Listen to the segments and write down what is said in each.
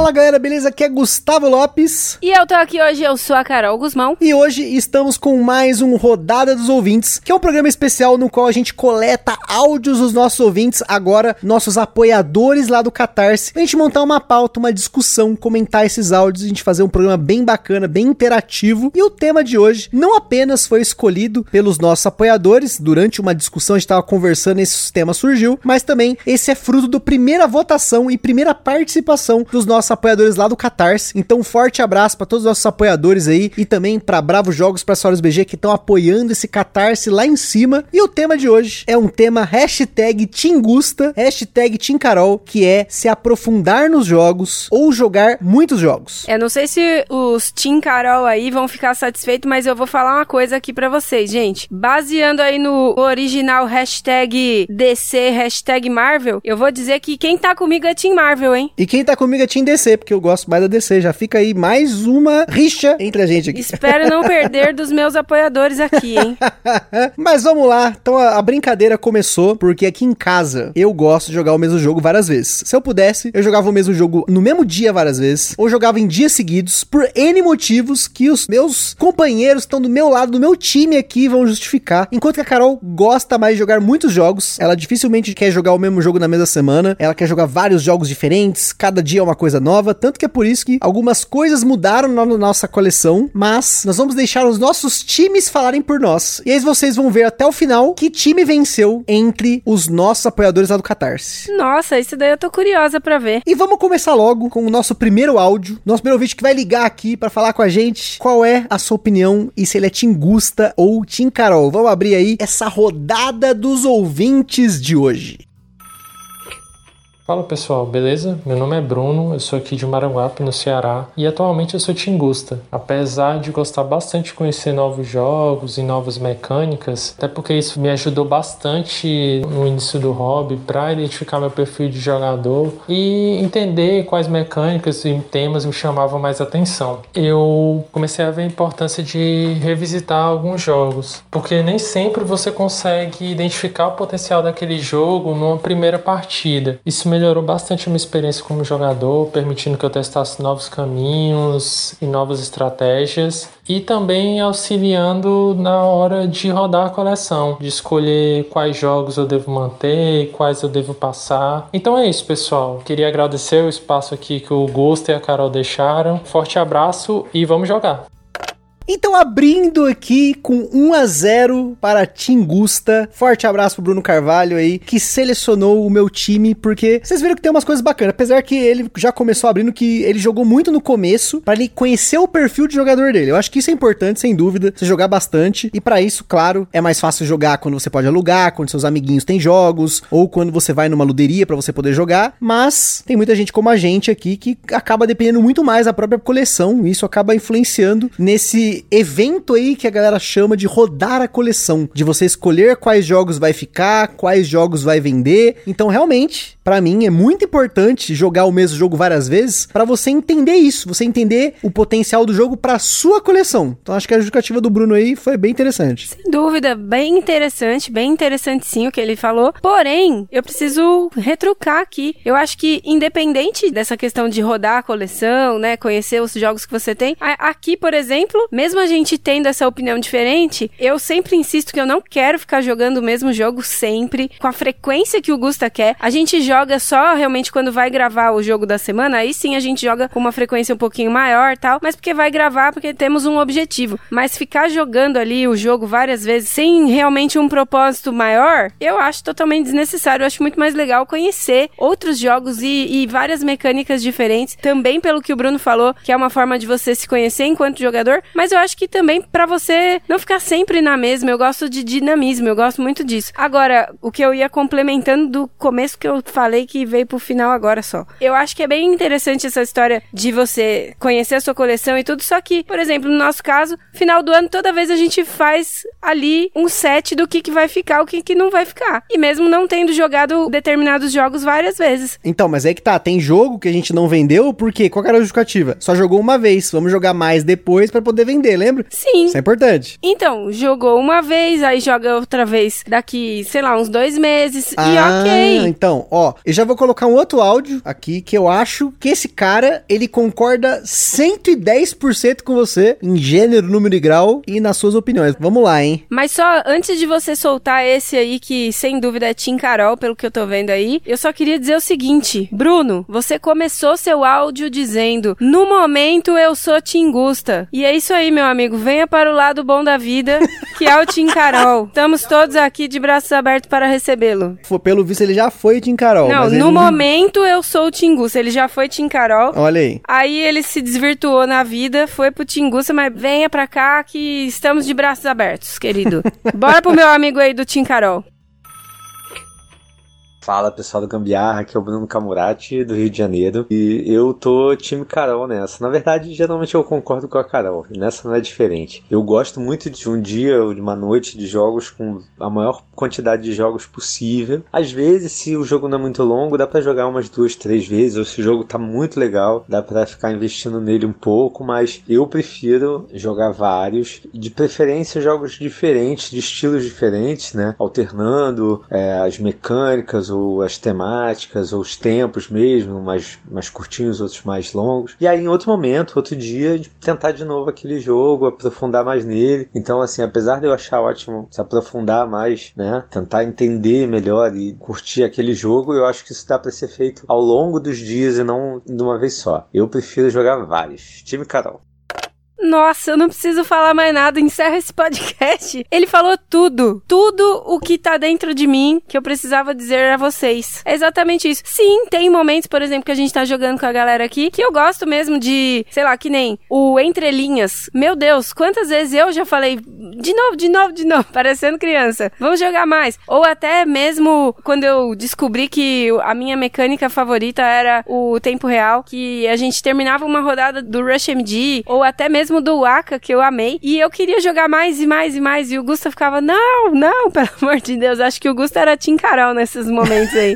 Fala galera, beleza? Aqui é Gustavo Lopes. E eu tô aqui hoje, eu sou a Carol Guzmão. E hoje estamos com mais um Rodada dos Ouvintes, que é um programa especial no qual a gente coleta áudios dos nossos ouvintes, agora nossos apoiadores lá do Catarse, pra gente montar uma pauta, uma discussão, comentar esses áudios, a gente fazer um programa bem bacana, bem interativo. E o tema de hoje não apenas foi escolhido pelos nossos apoiadores, durante uma discussão a gente tava conversando, esse tema surgiu, mas também esse é fruto da primeira votação e primeira participação dos nossos nossos apoiadores lá do Catarse. Então, um forte abraço para todos os nossos apoiadores aí e também para Bravo Jogos, para Soros BG que estão apoiando esse Catarse lá em cima. E o tema de hoje é um tema hashtag Tingusta, hashtag Tincarol, que é se aprofundar nos jogos ou jogar muitos jogos. Eu não sei se os Tim Carol aí vão ficar satisfeitos, mas eu vou falar uma coisa aqui para vocês, gente. Baseando aí no original hashtag DC, hashtag Marvel, eu vou dizer que quem tá comigo é Team Marvel, hein? E quem tá comigo é Team DC, porque eu gosto mais da DC. Já fica aí mais uma rixa entre a gente aqui. Espero não perder dos meus apoiadores aqui, hein? Mas vamos lá. Então a, a, brincadeira começou porque aqui em casa eu gosto de jogar o mesmo jogo várias vezes. Se eu pudesse, eu jogava o mesmo jogo no mesmo dia várias vezes, ou jogava em dias seguidos, por N motivos que os meus companheiros estão do meu lado, do meu time aqui, vão justificar. Enquanto que a Carol gosta mais de jogar muitos jogos, ela dificilmente quer jogar o mesmo jogo na mesma semana, ela quer jogar vários jogos diferentes, cada dia é uma coisa nova, tanto que é por isso que algumas coisas mudaram na nossa coleção, mas nós vamos deixar os nossos times falarem por nós. E aí vocês vão ver até o final que time venceu entre os nossos apoiadores lá do Catarse. Nossa, isso daí eu tô curiosa para ver. E vamos começar logo com o nosso primeiro áudio, nosso primeiro vídeo que vai ligar aqui para falar com a gente qual é a sua opinião e se ele é Tim Gusta ou Tim Carol. Vamos abrir aí essa rodada dos ouvintes de hoje. Fala pessoal, beleza? Meu nome é Bruno, eu sou aqui de Maranguape, no Ceará, e atualmente eu sou tingusta. Apesar de gostar bastante de conhecer novos jogos e novas mecânicas, até porque isso me ajudou bastante no início do hobby para identificar meu perfil de jogador e entender quais mecânicas e temas me chamavam mais atenção. Eu comecei a ver a importância de revisitar alguns jogos, porque nem sempre você consegue identificar o potencial daquele jogo numa primeira partida. Isso me melhorou bastante a minha experiência como jogador, permitindo que eu testasse novos caminhos e novas estratégias e também auxiliando na hora de rodar a coleção, de escolher quais jogos eu devo manter e quais eu devo passar. Então é isso, pessoal. Queria agradecer o espaço aqui que o Gosto e a Carol deixaram. Forte abraço e vamos jogar! Então, abrindo aqui com 1 a 0 para Tingusta. Forte abraço pro Bruno Carvalho aí, que selecionou o meu time, porque vocês viram que tem umas coisas bacanas. Apesar que ele já começou abrindo que ele jogou muito no começo, para ele conhecer o perfil de jogador dele. Eu acho que isso é importante, sem dúvida, você jogar bastante. E para isso, claro, é mais fácil jogar quando você pode alugar, quando seus amiguinhos têm jogos, ou quando você vai numa luderia para você poder jogar. Mas tem muita gente como a gente aqui que acaba dependendo muito mais da própria coleção. E isso acaba influenciando nesse evento aí que a galera chama de rodar a coleção, de você escolher quais jogos vai ficar, quais jogos vai vender. Então, realmente, para mim é muito importante jogar o mesmo jogo várias vezes para você entender isso, você entender o potencial do jogo para sua coleção. Então, acho que a justificativa do Bruno aí foi bem interessante. Sem dúvida, bem interessante, bem interessante sim o que ele falou. Porém, eu preciso retrucar aqui. Eu acho que independente dessa questão de rodar a coleção, né, conhecer os jogos que você tem, aqui, por exemplo, mesmo mesmo a gente tendo essa opinião diferente, eu sempre insisto que eu não quero ficar jogando o mesmo jogo sempre, com a frequência que o Gusta quer. A gente joga só realmente quando vai gravar o jogo da semana, aí sim a gente joga com uma frequência um pouquinho maior tal, mas porque vai gravar, porque temos um objetivo. Mas ficar jogando ali o jogo várias vezes sem realmente um propósito maior, eu acho totalmente desnecessário. Eu acho muito mais legal conhecer outros jogos e, e várias mecânicas diferentes. Também pelo que o Bruno falou, que é uma forma de você se conhecer enquanto jogador, mas Mas eu acho que também para você não ficar sempre na mesma, eu gosto de dinamismo, eu gosto muito disso. Agora, o que eu ia complementando do começo que eu falei que veio pro final agora só. Eu acho que é bem interessante essa história de você conhecer a sua coleção e tudo, só que, por exemplo, no nosso caso, final do ano, toda vez a gente faz ali um set do que, que vai ficar, o que, que não vai ficar. E mesmo não tendo jogado determinados jogos várias vezes. Então, mas é que tá, tem jogo que a gente não vendeu, por quê? Qual era a justificativa? Só jogou uma vez, vamos jogar mais depois para poder vender, lembra? Sim. Isso é importante. Então, jogou uma vez, aí joga outra vez daqui, sei lá, uns dois meses. Ah, e ok. Então, ó, eu já vou colocar um outro áudio aqui que eu acho que esse cara, ele concorda 110% com você em gênero, número e grau e nas suas opiniões. Vamos lá, hein? Mas só antes de você soltar esse aí, que sem dúvida é Tim Carol, pelo que eu tô vendo aí, eu só queria dizer o seguinte: Bruno, você começou seu áudio dizendo: No momento eu sou Tingusta. E é isso aí, meu amigo. Venha para o lado bom da vida, que é o Tim Carol. Estamos todos aqui de braços abertos para recebê-lo. Pelo visto, ele já foi Tim Carol. Não, no ele... momento eu sou o Tingusta. Ele já foi Tim Carol. Olha aí. Aí ele se desvirtuou na vida, foi pro Tingusta, mas venha pra cá que estamos de braços abertos, querido. Bora pro meu amigo aí do Tim Carol. Fala pessoal do Gambiarra, aqui é o Bruno Camurati do Rio de Janeiro e eu tô time Carol nessa. Na verdade, geralmente eu concordo com a Carol, nessa não é diferente. Eu gosto muito de um dia ou de uma noite de jogos com a maior quantidade de jogos possível. Às vezes, se o jogo não é muito longo, dá para jogar umas duas, três vezes, ou se o jogo tá muito legal, dá para ficar investindo nele um pouco, mas eu prefiro jogar vários, de preferência jogos diferentes, de estilos diferentes, né? Alternando é, as mecânicas ou as temáticas, ou os tempos mesmo, mais, mais curtinhos, outros mais longos. E aí, em outro momento, outro dia, tentar de novo aquele jogo, aprofundar mais nele. Então, assim, apesar de eu achar ótimo se aprofundar mais, né? Tentar entender melhor e curtir aquele jogo, eu acho que isso dá para ser feito ao longo dos dias e não de uma vez só. Eu prefiro jogar vários. Time Carol. Nossa, eu não preciso falar mais nada. Encerra esse podcast. Ele falou tudo. Tudo o que tá dentro de mim que eu precisava dizer a vocês. É exatamente isso. Sim, tem momentos, por exemplo, que a gente tá jogando com a galera aqui que eu gosto mesmo de, sei lá, que nem o Entre Linhas. Meu Deus, quantas vezes eu já falei de novo, de novo, de novo, parecendo criança. Vamos jogar mais. Ou até mesmo quando eu descobri que a minha mecânica favorita era o tempo real, que a gente terminava uma rodada do Rush MD, ou até mesmo mesmo do Waka, que eu amei. E eu queria jogar mais e mais e mais. E o Gusta ficava, não, não, pelo amor de Deus. Acho que o Gusta era Tim Carol nesses momentos aí.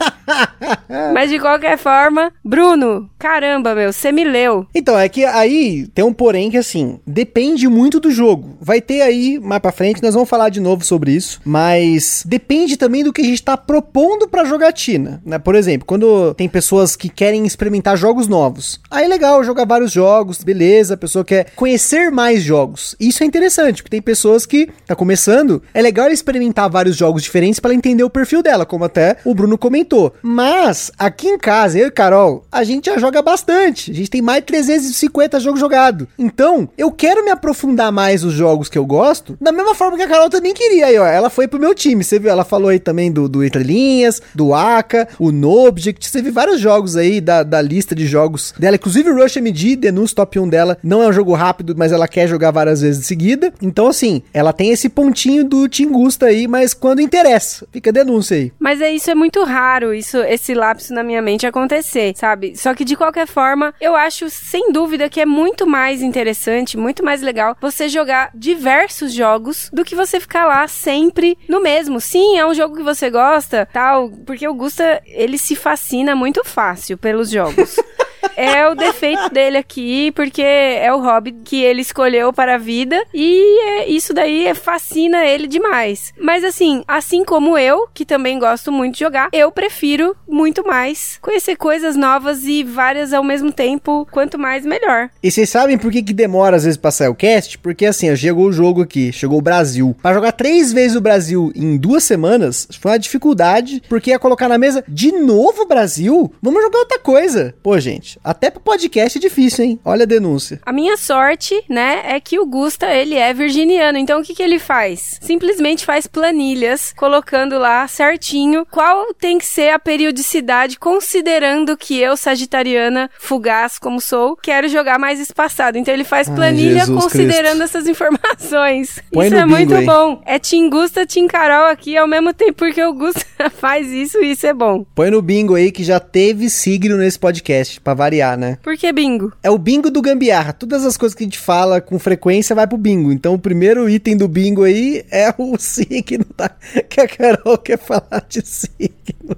Mas de qualquer forma, Bruno, caramba, meu, você me leu. Então, é que aí tem um porém que assim, depende muito do jogo. Vai ter aí mais pra frente, nós vamos falar de novo sobre isso. Mas depende também do que a gente tá propondo pra jogatina. Né? Por exemplo, quando tem pessoas que querem experimentar jogos novos. Aí é legal jogar vários jogos, beleza, a pessoa quer conhecer conhecer mais jogos. Isso é interessante, porque tem pessoas que tá começando, é legal experimentar vários jogos diferentes para entender o perfil dela, como até o Bruno comentou. Mas aqui em casa, eu e Carol, a gente já joga bastante. A gente tem mais de 350 jogos jogados. Então, eu quero me aprofundar mais nos jogos que eu gosto, da mesma forma que a Carol também queria aí, ó. Ela foi pro meu time, você viu? Ela falou aí também do, do Entre Linhas, do Aka, o Nobject, você viu vários jogos aí da, da lista de jogos dela, inclusive Rush MD, denúncia top 1 dela, não é um jogo rápido, mas ela quer jogar várias vezes em seguida. Então, assim, ela tem esse pontinho do Tingusta aí, mas quando interessa, fica a denúncia aí. Mas é isso é muito raro, isso esse lapso na minha mente acontecer, sabe? Só que de qualquer forma, eu acho sem dúvida que é muito mais interessante, muito mais legal você jogar diversos jogos do que você ficar lá sempre no mesmo. Sim, é um jogo que você gosta, tal, porque o Gusta, ele se fascina muito fácil pelos jogos. é o defeito dele aqui, porque é o hobby que ele escolheu para a vida e é, isso daí fascina ele demais. Mas assim, assim como eu, que também gosto muito de jogar, eu prefiro muito mais conhecer coisas novas e várias ao mesmo tempo, quanto mais melhor. E vocês sabem por que, que demora às vezes pra sair o cast? Porque assim, chegou o jogo aqui, chegou o Brasil. Para jogar três vezes o Brasil em duas semanas, foi uma dificuldade, porque ia colocar na mesa de novo o Brasil? Vamos jogar outra coisa. Pô, gente, Até pro podcast é difícil, hein? Olha a denúncia. A minha sorte, né, é que o Gusta, ele é virginiano. Então, o que, que ele faz? Simplesmente faz planilhas, colocando lá certinho qual tem que ser a periodicidade, considerando que eu, sagitariana, fugaz como sou, quero jogar mais espaçado. Então, ele faz Ai, planilha Jesus considerando Cristo. essas informações. Põe isso é bingo muito aí. bom. É Tim Gusta, Tim Carol aqui ao mesmo tempo, porque o Gusta faz isso e isso é bom. Põe no bingo aí que já teve signo nesse podcast, pra variar, né? Por que bingo? É o bingo do gambiarra. Todas as coisas que a gente fala com frequência vai pro bingo. Então o primeiro item do bingo aí é o signo da... que a Carol quer falar de signo.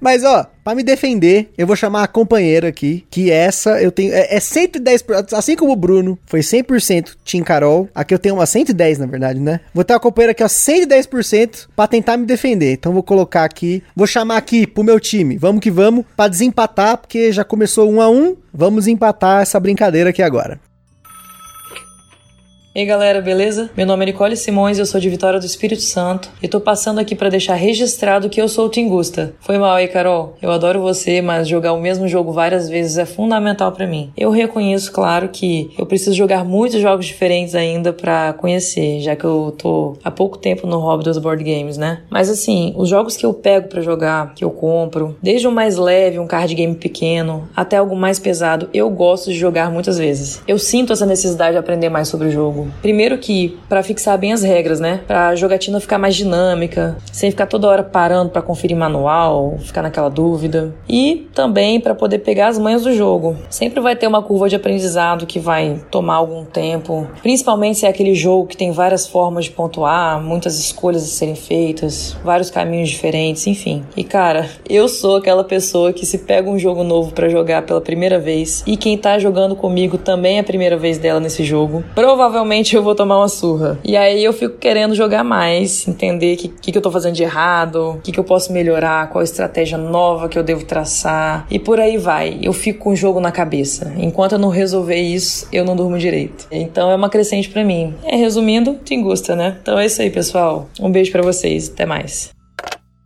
Mas ó, pra me defender, eu vou chamar a companheira aqui, que essa eu tenho é, é 110%, assim como o Bruno, foi 100% Team Carol. Aqui eu tenho uma 110 na verdade, né? Vou ter uma companheira aqui ó 110% pra tentar me defender. Então vou colocar aqui, vou chamar aqui pro meu time. Vamos que vamos pra desempatar, porque já começou um a um. Vamos empatar essa brincadeira aqui agora. E aí galera, beleza? Meu nome é Nicole Simões, eu sou de Vitória do Espírito Santo e tô passando aqui pra deixar registrado que eu sou o Tingusta. Foi mal aí, Carol. Eu adoro você, mas jogar o mesmo jogo várias vezes é fundamental pra mim. Eu reconheço, claro, que eu preciso jogar muitos jogos diferentes ainda pra conhecer, já que eu tô há pouco tempo no hobby dos board games, né? Mas assim, os jogos que eu pego pra jogar, que eu compro, desde o mais leve, um card game pequeno, até algo mais pesado, eu gosto de jogar muitas vezes. Eu sinto essa necessidade de aprender mais sobre o jogo. Primeiro que para fixar bem as regras, né? Pra jogatina ficar mais dinâmica, sem ficar toda hora parando para conferir manual, ficar naquela dúvida. E também para poder pegar as manhas do jogo. Sempre vai ter uma curva de aprendizado que vai tomar algum tempo, principalmente se é aquele jogo que tem várias formas de pontuar, muitas escolhas a serem feitas, vários caminhos diferentes, enfim. E cara, eu sou aquela pessoa que se pega um jogo novo para jogar pela primeira vez e quem tá jogando comigo também é a primeira vez dela nesse jogo, provavelmente eu vou tomar uma surra. E aí eu fico querendo jogar mais, entender o que, que, que eu tô fazendo de errado, o que, que eu posso melhorar, qual estratégia nova que eu devo traçar. E por aí vai. Eu fico com o jogo na cabeça. Enquanto eu não resolver isso, eu não durmo direito. Então é uma crescente para mim. É, resumindo, te gusta, né? Então é isso aí, pessoal. Um beijo para vocês. Até mais.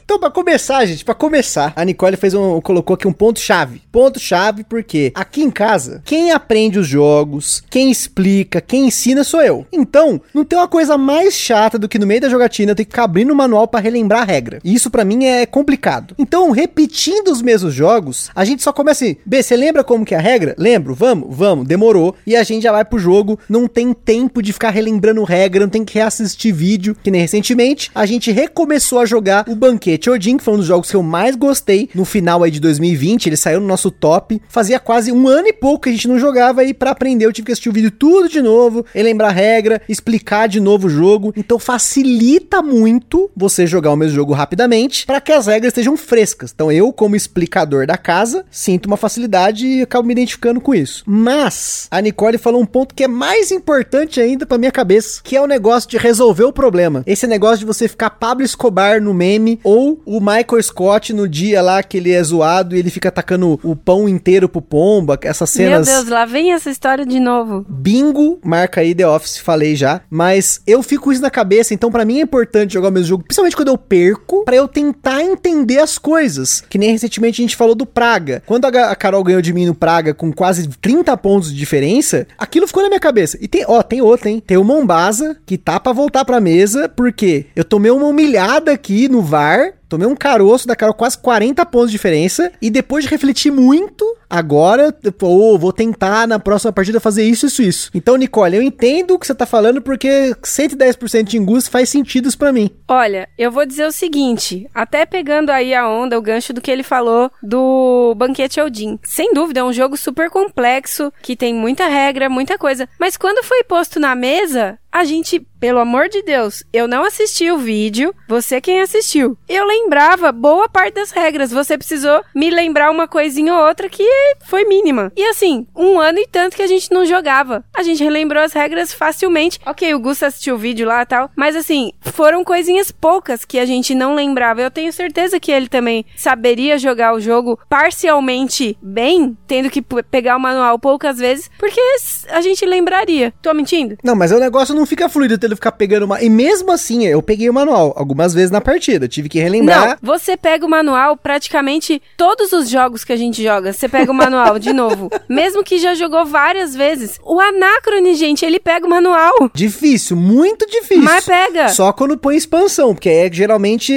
Então, pra começar, gente, pra começar, a Nicole fez um, colocou aqui um ponto-chave. Ponto-chave porque aqui em casa, quem aprende os jogos, quem explica, quem ensina sou eu. Então, não tem uma coisa mais chata do que no meio da jogatina eu ter que ficar abrindo o manual pra relembrar a regra. E isso pra mim é complicado. Então, repetindo os mesmos jogos, a gente só começa assim, B, você lembra como que é a regra? Lembro, vamos, vamos, demorou. E a gente já vai pro jogo, não tem tempo de ficar relembrando regra, não tem que reassistir vídeo, que nem recentemente, a gente recomeçou a jogar o Banquete Odin, que foi um dos jogos que eu mais gostei no final aí de 2020, ele saiu no nosso top. Fazia quase um ano e pouco que a gente não jogava e para aprender eu tive que assistir o vídeo tudo de novo, relembrar a regra, explicar de novo o jogo. Então facilita muito você jogar o mesmo jogo rapidamente para que as regras estejam frescas. Então eu, como explicador da casa, sinto uma facilidade e acabo me identificando com isso. Mas a Nicole falou um ponto que é mais importante ainda para minha cabeça, que é o negócio de resolver o problema. Esse negócio de você ficar Pablo Escobar no meme ou o Michael Scott no dia lá que ele é zoado e ele fica atacando o pão inteiro pro pomba, essas cenas... Meu Deus, lá vem essa história de novo. Bingo, marca aí The Office, falei já. Mas eu fico com isso na cabeça, então pra mim é importante jogar o mesmo jogo, principalmente quando eu perco, pra eu tentar entender as coisas. Que nem recentemente a gente falou do Praga. Quando a, Carol ganhou de mim no Praga com quase 30 pontos de diferença, aquilo ficou na minha cabeça. E tem, ó, tem outra, hein? Tem o Mombasa, que tá pra voltar pra mesa, porque eu tomei uma humilhada aqui no VAR, Tomei um caroço da Carol, quase 40 pontos de diferença. E depois de refletir muito, agora, pô, vou tentar na próxima partida fazer isso, isso, isso. Então, Nicole, eu entendo o que você tá falando, porque 110% de angústia faz sentido isso pra mim. Olha, eu vou dizer o seguinte, até pegando aí a onda, o gancho do que ele falou do Banquete Odin. Sem dúvida, é um jogo super complexo, que tem muita regra, muita coisa. Mas quando foi posto na mesa, a gente, pelo amor de Deus, eu não assisti o vídeo, você quem assistiu. Eu lembrava boa parte das regras, você precisou me lembrar uma coisinha ou outra que foi mínima. E assim, um ano e tanto que a gente não jogava. A gente relembrou as regras facilmente. Ok, o Gusto assistiu o vídeo lá tal, mas assim, foram coisinhas poucas que a gente não lembrava. Eu tenho certeza que ele também saberia jogar o jogo parcialmente bem, tendo que pegar o manual poucas vezes, porque a gente lembraria. Tô mentindo? Não, mas o negócio não fica fluido que ficar pegando uma. E mesmo assim, eu peguei o manual algumas vezes na partida. Tive que relembrar. Não, você pega o manual praticamente todos os jogos que a gente joga. Você pega o manual de novo. Mesmo que já jogou várias vezes. O Anacrone, gente, ele pega o manual. Difícil, muito difícil. Mas pega. Só quando põe expansão, porque é geralmente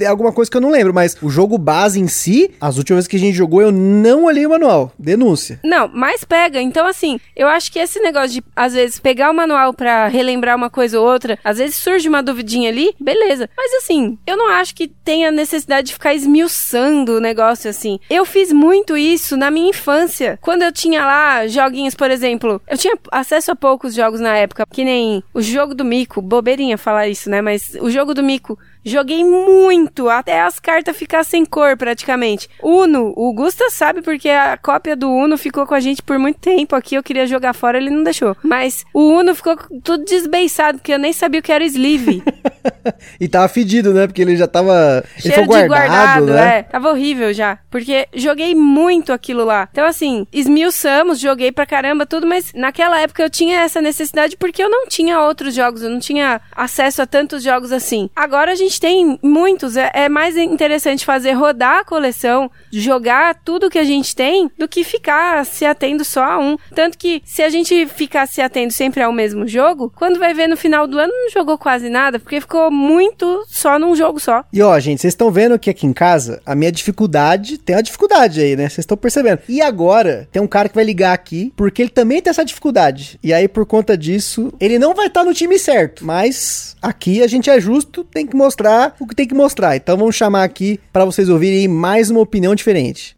é alguma coisa que eu não lembro. Mas o jogo base em si, as últimas vezes que a gente jogou, eu não olhei o manual. Denúncia. Não, mas pega. Então, assim, eu acho que esse negócio de, às vezes, pegar o manual pra relembrar uma coisa ou outra, às vezes surge uma duvidinha ali, beleza. Mas, assim, eu não acho que tenha necessidade de ficar esmiuçando o negócio assim. Eu fiz muito isso na minha infância. Quando eu tinha lá joguinhos, por exemplo, eu tinha acesso a poucos jogos na época, que nem o jogo do Mico, bobeirinha falar isso, né? Mas o jogo do Mico Joguei muito, até as cartas ficar sem cor praticamente. Uno, o Gusta sabe porque a cópia do Uno ficou com a gente por muito tempo aqui. Eu queria jogar fora, ele não deixou. Mas o Uno ficou tudo desbeiçado, porque eu nem sabia o que era sleeve. e tava fedido, né? Porque ele já tava. Cheiro ele foi guardado, guardado, né? é. Tava horrível já. Porque joguei muito aquilo lá. Então, assim, esmiuçamos, joguei pra caramba, tudo, mas naquela época eu tinha essa necessidade porque eu não tinha outros jogos, eu não tinha acesso a tantos jogos assim. Agora a gente tem muitos, é, é mais interessante fazer rodar a coleção, jogar tudo que a gente tem, do que ficar se atendo só a um. Tanto que se a gente ficar se atendo sempre ao mesmo jogo, quando vai ver no final do ano não jogou quase nada, porque ficou muito só num jogo só. E ó, gente, vocês estão vendo que aqui em casa a minha dificuldade, tem uma dificuldade aí, né? Vocês estão percebendo. E agora tem um cara que vai ligar aqui, porque ele também tem essa dificuldade. E aí por conta disso, ele não vai estar tá no time certo, mas aqui a gente é justo, tem que mostrar o que tem que mostrar. Então vamos chamar aqui para vocês ouvirem mais uma opinião diferente.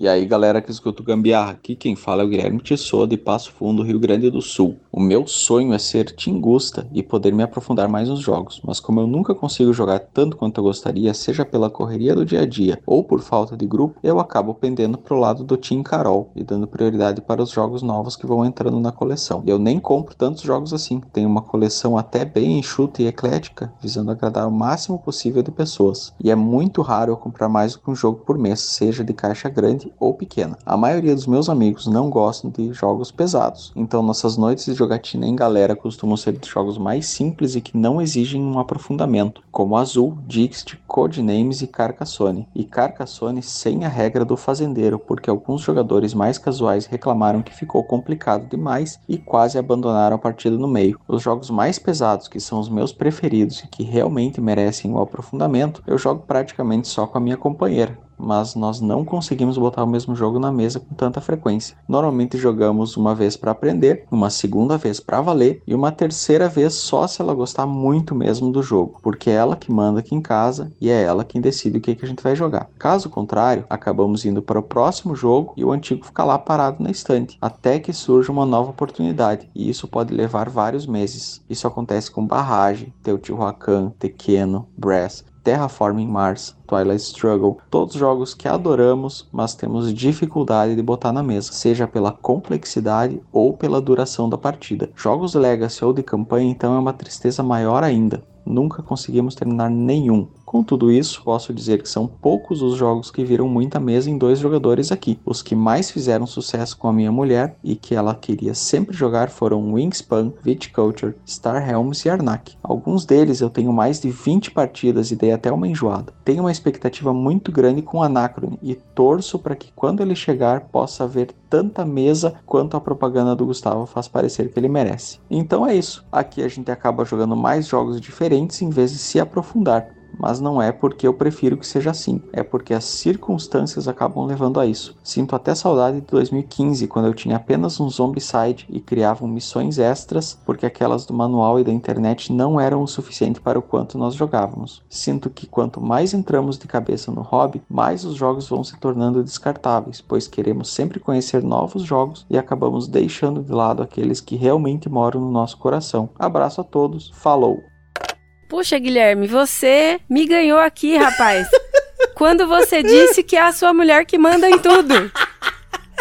E aí, galera que escuta o Gambiarra, aqui quem fala é o Guilherme Tissot de Passo Fundo, Rio Grande do Sul. O meu sonho é ser Tingusta e poder me aprofundar mais nos jogos, mas como eu nunca consigo jogar tanto quanto eu gostaria, seja pela correria do dia a dia ou por falta de grupo, eu acabo pendendo pro lado do Team Carol e dando prioridade para os jogos novos que vão entrando na coleção. Eu nem compro tantos jogos assim, tenho uma coleção até bem enxuta e eclética, visando agradar o máximo possível de pessoas. E é muito raro eu comprar mais do que um jogo por mês, seja de caixa grande ou pequena. A maioria dos meus amigos não gostam de jogos pesados, então nossas noites de jogatina em galera costumam ser jogos mais simples e que não exigem um aprofundamento, como Azul, Dixit, Codenames e Carcassonne. E Carcassonne sem a regra do fazendeiro, porque alguns jogadores mais casuais reclamaram que ficou complicado demais e quase abandonaram a partida no meio. Os jogos mais pesados, que são os meus preferidos e que realmente merecem o aprofundamento, eu jogo praticamente só com a minha companheira, mas nós não conseguimos botar o mesmo jogo na mesa com tanta frequência. Normalmente jogamos uma vez para aprender, uma segunda vez para valer e uma terceira vez só se ela gostar muito mesmo do jogo, porque é ela que manda aqui em casa e é ela quem decide o que, que a gente vai jogar. Caso contrário, acabamos indo para o próximo jogo e o antigo fica lá parado na estante, até que surja uma nova oportunidade, e isso pode levar vários meses. Isso acontece com Barrage, Teotihuacan, Tequeno, Brass, Terraforming Mars, Twilight Struggle, todos jogos que adoramos, mas temos dificuldade de botar na mesa, seja pela complexidade ou pela duração da partida. Jogos Legacy ou de campanha então é uma tristeza maior ainda. Nunca conseguimos terminar nenhum. Com tudo isso, posso dizer que são poucos os jogos que viram muita mesa em dois jogadores aqui. Os que mais fizeram sucesso com a minha mulher e que ela queria sempre jogar foram Wingspan, Viticulture, Star Helms e Arnak. Alguns deles eu tenho mais de 20 partidas e dei até uma enjoada. Tenho uma expectativa muito grande com Anacrone e torço para que quando ele chegar possa haver tanta mesa quanto a propaganda do Gustavo faz parecer que ele merece. Então é isso. Aqui a gente acaba jogando mais jogos diferentes em vez de se aprofundar mas não é porque eu prefiro que seja assim, é porque as circunstâncias acabam levando a isso. Sinto até saudade de 2015, quando eu tinha apenas um Zombicide e criavam missões extras, porque aquelas do manual e da internet não eram o suficiente para o quanto nós jogávamos. Sinto que quanto mais entramos de cabeça no hobby, mais os jogos vão se tornando descartáveis, pois queremos sempre conhecer novos jogos e acabamos deixando de lado aqueles que realmente moram no nosso coração. Abraço a todos, falou! Puxa, Guilherme, você me ganhou aqui, rapaz. Quando você disse que é a sua mulher que manda em tudo.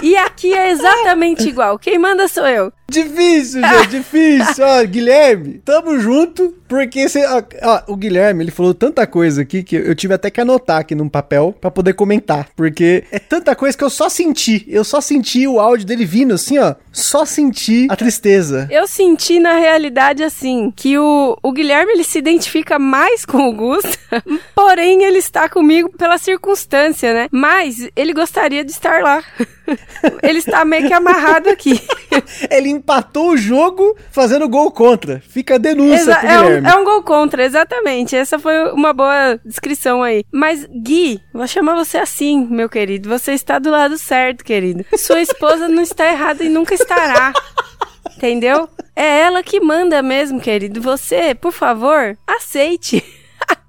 E aqui é exatamente igual. Quem manda sou eu. Difícil, gente, difícil. Ó, Guilherme, tamo junto, porque você, ó, ó, o Guilherme, ele falou tanta coisa aqui que eu tive até que anotar aqui num papel pra poder comentar, porque é tanta coisa que eu só senti, eu só senti o áudio dele vindo assim, ó, só senti a tristeza. Eu senti na realidade assim, que o, o Guilherme ele se identifica mais com o Gusta, porém ele está comigo pela circunstância, né? Mas ele gostaria de estar lá. ele está meio que amarrado aqui. Ele empatou o jogo fazendo gol contra. Fica a denúncia Exa- é, um, é um gol contra, exatamente. Essa foi uma boa descrição aí. Mas, Gui, vou chamar você assim, meu querido. Você está do lado certo, querido. Sua esposa não está errada e nunca estará. Entendeu? É ela que manda mesmo, querido. Você, por favor, aceite.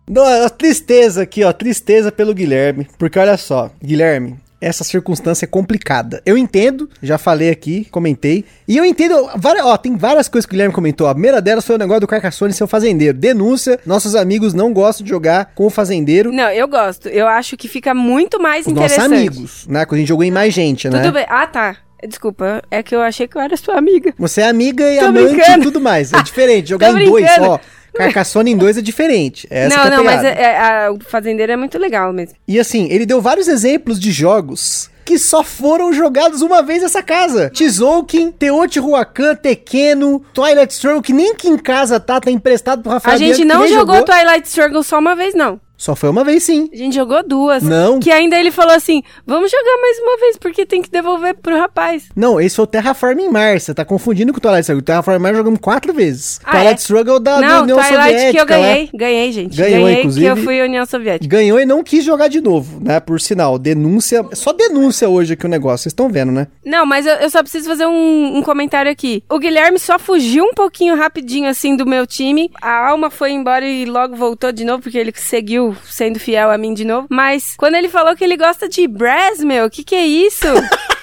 Não, a tristeza aqui, ó, tristeza pelo Guilherme. Porque olha só, Guilherme, essa circunstância é complicada. Eu entendo, já falei aqui, comentei. E eu entendo, várias, ó, tem várias coisas que o Guilherme comentou. A primeira delas foi o negócio do Carcassonne ser o fazendeiro. Denúncia, nossos amigos não gostam de jogar com o fazendeiro. Não, eu gosto. Eu acho que fica muito mais Os nossos interessante. amigos, né? Quando a gente jogou em mais gente, né? Tudo bem. Ah, tá. Desculpa, é que eu achei que eu era sua amiga. Você é amiga e Tô amante brincando. e tudo mais. É diferente. Jogar em dois, brincando. Ó. Carcassonne em dois é diferente. Essa que é não, não, mas é- é- o fazendeiro é muito legal mesmo. E assim, ele deu vários exemplos de jogos que só foram jogados uma vez nessa casa. Tzolk'in, Teotihuacan, Tequeno, Twilight Struggle, que nem que em casa tá, tá emprestado pro Rafael A gente Bianchi, que não nem jogou Twilight Struggle só uma vez, não. Só foi uma vez sim. A gente jogou duas. Não. Que ainda ele falou assim: vamos jogar mais uma vez, porque tem que devolver pro rapaz. Não, esse foi o Terraforming Mars. Você tá confundindo com o Twilight Struggle. O Terraforming Mars jogamos quatro vezes. Ah, Twilight é? Struggle da, da não, União Twilight Soviética. que eu lá. ganhei. Ganhei, gente. Ganhou, ganhei inclusive. que eu fui União Soviética. Ganhou e não quis jogar de novo, né? Por sinal, denúncia. Só denúncia hoje aqui o negócio. Vocês estão vendo, né? Não, mas eu, eu só preciso fazer um, um comentário aqui. O Guilherme só fugiu um pouquinho rapidinho, assim, do meu time. A Alma foi embora e logo voltou de novo, porque ele seguiu sendo fiel a mim de novo. Mas quando ele falou que ele gosta de Brass, meu, que que é isso?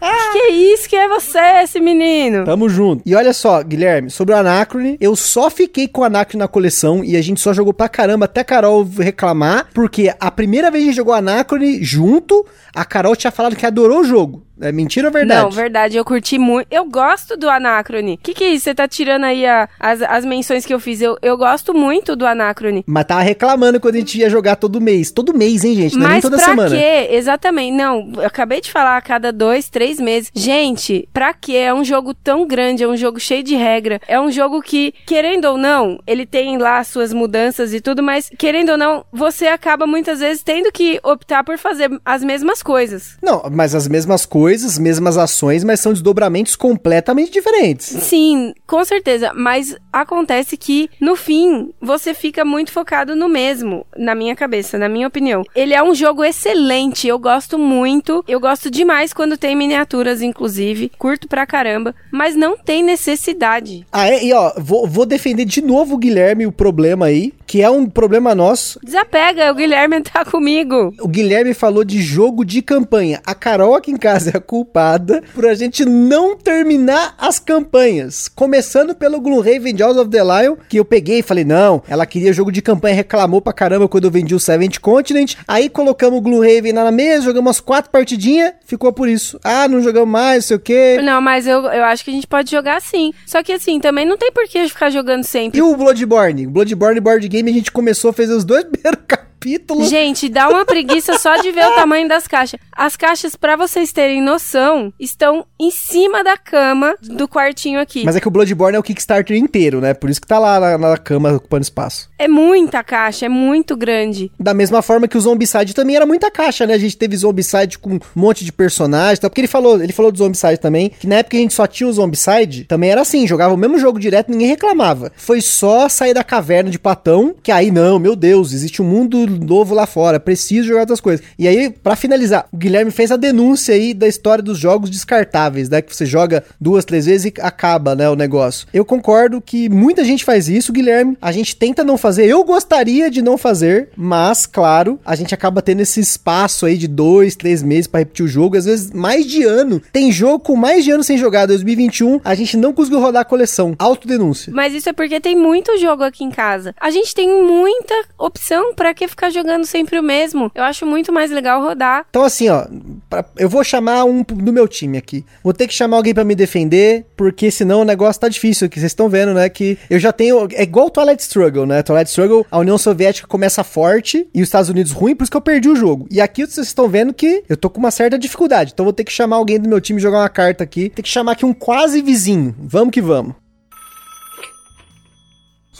que que é isso? Que é você, esse menino? Tamo junto. E olha só, Guilherme, sobre o Anacrone, eu só fiquei com o Anacrone na coleção e a gente só jogou pra caramba até a Carol reclamar, porque a primeira vez que a gente jogou Anacrone junto, a Carol tinha falado que adorou o jogo. É mentira ou verdade? Não, verdade, eu curti muito. Eu gosto do Anacrone. Que que é isso? Você tá tirando aí a- as, as menções que eu fiz. Eu, eu gosto muito do Anacrone. Mas tava reclamando quando a gente ia jogar todo mês. Todo mês, hein, gente? Não é nem Mas toda pra semana. quê? Exatamente. Não, eu acabei de falar a cada dois, três meses. Gente, pra quê? É um jogo tão grande, é um jogo cheio de regra. É um jogo que, querendo ou não, ele tem lá suas mudanças e tudo, mas querendo ou não, você acaba muitas vezes tendo que optar por fazer as mesmas coisas. Não, mas as mesmas coisas, mesmas ações, mas são desdobramentos completamente diferentes. Sim, com certeza. Mas acontece que, no fim, você fica muito focado no mesmo, na minha cabeça, na minha opinião. Ele é um jogo excelente, eu gosto muito. Eu gosto demais quando tem miniaturas, inclusive. Curto pra caramba. Mas não tem necessidade. Ah, é? E ó, vou, vou defender de novo o Guilherme, o problema aí, que é um problema nosso. Desapega, o Guilherme tá comigo. O Guilherme falou de jogo de campanha. A Carol aqui em casa culpada por a gente não terminar as campanhas. Começando pelo Gloomhaven Jaws of the Lion, que eu peguei e falei, não, ela queria jogo de campanha, reclamou pra caramba quando eu vendi o Seventh Continent. Aí colocamos o Gloomhaven lá na mesa, jogamos umas quatro partidinhas, ficou por isso. Ah, não jogamos mais, não sei o quê. Não, mas eu, eu acho que a gente pode jogar sim. Só que assim, também não tem por que ficar jogando sempre. E o Bloodborne? Bloodborne Board Game a gente começou fazer os dois primeiros capítulos. Gente, dá uma preguiça só de ver o tamanho das caixas. As caixas, pra vocês terem noção, estão em cima da cama do quartinho aqui. Mas é que o Bloodborne é o Kickstarter inteiro, né? Por isso que tá lá na, na cama ocupando espaço. É muita caixa, é muito grande. Da mesma forma que o Zombicide também era muita caixa, né? A gente teve Zombicide com um monte de personagens, tal, porque ele falou, ele falou do Zombicide também, que na época a gente só tinha o Zombicide, também era assim, jogava o mesmo jogo direto, ninguém reclamava. Foi só sair da caverna de Platão, que aí não, meu Deus, existe um mundo novo lá fora, preciso jogar outras coisas. E aí, pra finalizar, o Guilherme fez a denúncia aí da história dos jogos descartáveis, né? Que você joga duas, três vezes e acaba, né, o negócio. Eu concordo que muita gente faz isso, Guilherme. A gente tenta não fazer. Eu gostaria de não fazer, mas, claro, a gente acaba tendo esse espaço aí de dois, três meses pra repetir o jogo. Às vezes, mais de ano. Tem jogo com mais de ano sem jogar. 2021, a gente não conseguiu rodar a coleção. Autodenúncia. Mas isso é porque tem muito jogo aqui em casa. A gente tem muita opção pra que ficar ficar jogando sempre o mesmo. Eu acho muito mais legal rodar. Então, assim, ó, pra- eu vou chamar um do meu time aqui. Vou ter que chamar alguém pra me defender, porque senão o negócio tá difícil. Que vocês estão vendo, né? Que eu já tenho. É igual o Twilight Struggle, né? Twilight Struggle, a União Soviética começa forte e os Estados Unidos ruim, por isso que eu perdi o jogo. E aqui vocês estão vendo que eu tô com uma certa dificuldade. Então vou ter que chamar alguém do meu time jogar uma carta aqui. Tem que chamar aqui um quase vizinho. Vamos que vamos.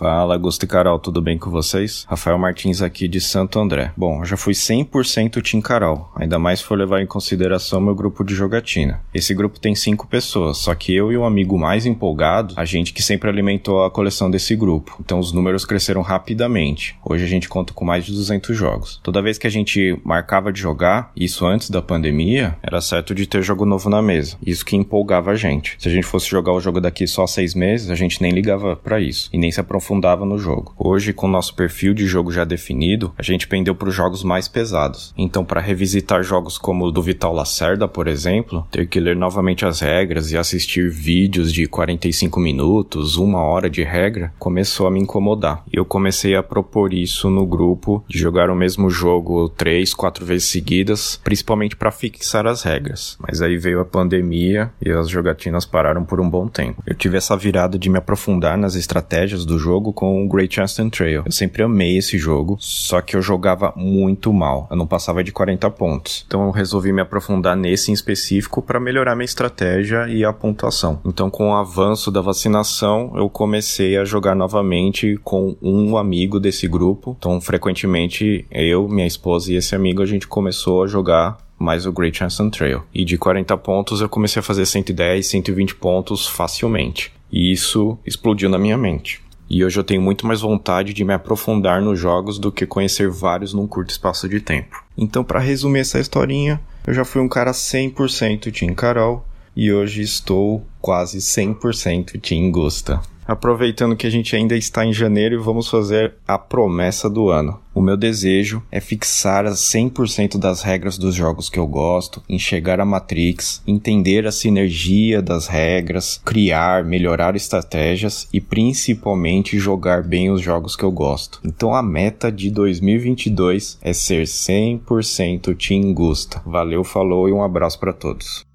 Fala, Augusto e Carol, tudo bem com vocês? Rafael Martins aqui de Santo André. Bom, eu já fui 100% Team Carol, ainda mais for levar em consideração meu grupo de jogatina. Esse grupo tem cinco pessoas, só que eu e um amigo mais empolgado, a gente que sempre alimentou a coleção desse grupo. Então os números cresceram rapidamente. Hoje a gente conta com mais de 200 jogos. Toda vez que a gente marcava de jogar, isso antes da pandemia, era certo de ter jogo novo na mesa. Isso que empolgava a gente. Se a gente fosse jogar o jogo daqui só seis meses, a gente nem ligava pra isso e nem se aprofundava no jogo. Hoje, com nosso perfil de jogo já definido, a gente pendeu para os jogos mais pesados. Então, para revisitar jogos como o do Vital Lacerda, por exemplo, ter que ler novamente as regras e assistir vídeos de 45 minutos, uma hora de regra, começou a me incomodar. E eu comecei a propor isso no grupo de jogar o mesmo jogo três, quatro vezes seguidas, principalmente para fixar as regras. Mas aí veio a pandemia e as jogatinas pararam por um bom tempo. Eu tive essa virada de me aprofundar nas estratégias do jogo com o Great Chaston Trail. Eu sempre amei esse jogo, só que eu jogava muito mal. Eu não passava de 40 pontos. Então eu resolvi me aprofundar nesse em específico para melhorar minha estratégia e a pontuação. Então com o avanço da vacinação, eu comecei a jogar novamente com um amigo desse grupo. Então frequentemente eu, minha esposa e esse amigo a gente começou a jogar mais o Great Chaston Trail. E de 40 pontos eu comecei a fazer 110, 120 pontos facilmente. E isso explodiu na minha mente. E hoje eu tenho muito mais vontade de me aprofundar nos jogos do que conhecer vários num curto espaço de tempo. Então, para resumir essa historinha, eu já fui um cara 100% Team Carol e hoje estou quase 100% Team Gusta. Aproveitando que a gente ainda está em janeiro, vamos fazer a promessa do ano. O meu desejo é fixar as 100% das regras dos jogos que eu gosto, enxergar a Matrix, entender a sinergia das regras, criar, melhorar estratégias e principalmente jogar bem os jogos que eu gosto. Então a meta de 2022 é ser 100% Team Gusta. Valeu, falou e um abraço para todos.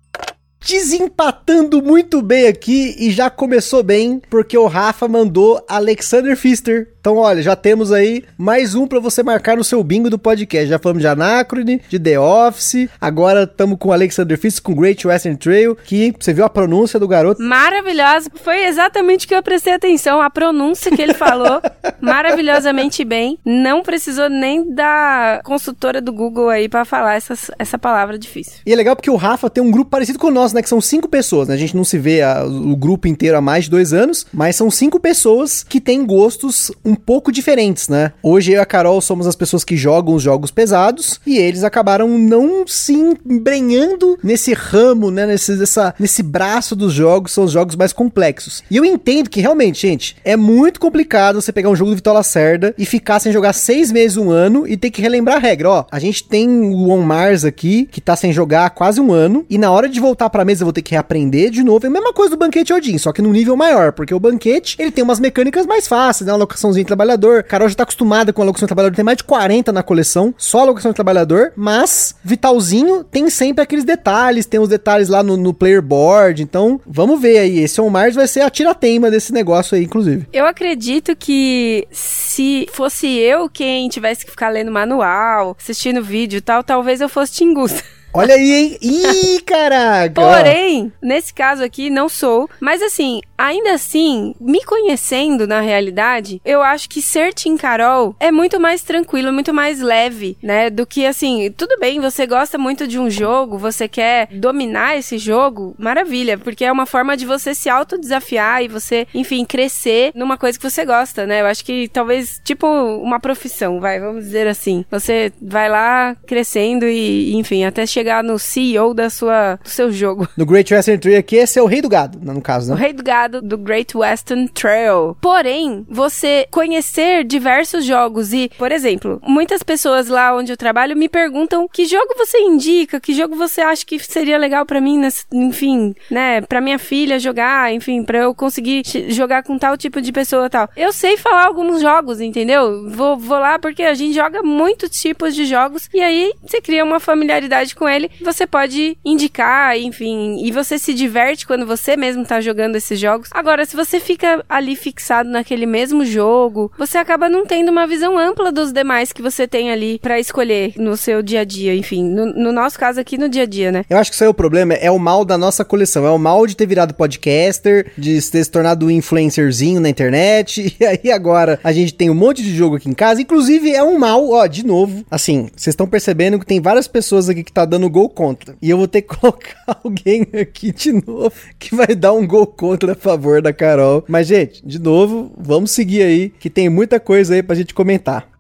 Desempatando muito bem aqui e já começou bem, porque o Rafa mandou Alexander Pfister. Então, olha, já temos aí mais um pra você marcar no seu bingo do podcast. Já falamos de Anacrone, de The Office, agora estamos com o Alexander Pfister, com Great Western Trail, que você viu a pronúncia do garoto. Maravilhosa. Foi exatamente o que eu prestei atenção. A pronúncia que ele falou. maravilhosamente bem. Não precisou nem da consultora do Google aí pra falar essas, essa palavra difícil. E é legal porque o Rafa tem um grupo parecido com o nosso, né? Que são cinco pessoas, né? A gente não se vê a- o grupo inteiro há mais de dois anos, mas são cinco pessoas que têm gostos um pouco diferentes, né? Hoje eu e a Carol somos as pessoas que jogam os jogos pesados e eles acabaram não se embrenhando nesse ramo, né? Nesse, dessa, nesse braço dos jogos, são os jogos mais complexos. E eu entendo que realmente, gente, é muito complicado você pegar um jogo do Vitor Lacerda e ficar sem jogar seis meses, um ano e ter que relembrar a regra. Ó, a gente tem o On Mars aqui, que tá sem jogar há quase um ano, e na hora de voltar pra mesa eu vou ter que reaprender de novo. É a mesma coisa do Banquete Odin, só que num nível maior, porque o Banquete, ele tem umas mecânicas mais fáceis, né? Uma alocaçãozinha de trabalhador. Carol já tá acostumada com a alocação de trabalhador, tem mais de 40 na coleção, só alocação de trabalhador, mas Vitalzinho tem sempre aqueles detalhes, tem os detalhes lá no, no player board, então vamos ver aí. Esse On Mars vai ser a tirateima desse negócio aí, inclusive. Eu acredito que se fosse eu quem tivesse que ficar lendo manual, assistindo vídeo e tal, talvez eu fosse Tingusta. Olha aí, hein? Ih, caraca! Porém, nesse caso aqui, não sou. Mas assim, ainda assim, me conhecendo na realidade, eu acho que ser Tim Carol é muito mais tranquilo, muito mais leve, né? Do que assim, tudo bem, você gosta muito de um jogo, você quer dominar esse jogo, maravilha, porque é uma forma de você se autodesafiar e você, enfim, crescer numa coisa que você gosta, né? Eu acho que talvez, tipo, uma profissão, vai, vamos dizer assim. Você vai lá crescendo e, enfim, até chegar chegar no CEO da sua, do seu jogo. No Great Western Trail aqui, esse é o rei do gado, no caso, O né? rei do gado do Great Western Trail. Porém, você conhecer diversos jogos e, por exemplo, muitas pessoas lá onde eu trabalho me perguntam que jogo você indica, que jogo você acha que seria legal pra mim, nesse- enfim, né, Pra minha filha jogar, enfim, pra eu conseguir jogar com tal tipo de pessoa e tal. Eu sei falar alguns jogos, entendeu? Vou, vou lá porque a gente joga muitos tipos de jogos e aí você cria uma familiaridade com ele, você pode indicar, enfim, e você se diverte quando você mesmo tá jogando esses jogos. Agora, se você fica ali fixado naquele mesmo jogo, você acaba não tendo uma visão ampla dos demais que você tem ali pra escolher no seu dia a dia, enfim, no, no nosso caso aqui no dia a dia, né? Eu acho que isso aí é o problema, é o mal da nossa coleção. É o mal de ter virado podcaster, de ter se tornado influencerzinho na internet. E aí agora a gente tem um monte de jogo aqui em casa. Inclusive, é um mal, ó, de novo. Assim, vocês estão percebendo que tem várias pessoas aqui que tá dando gol contra. E eu vou ter que colocar alguém aqui de novo que vai dar um gol contra a favor da Carol. Mas, gente, de novo, vamos seguir aí, que tem muita coisa aí pra gente comentar.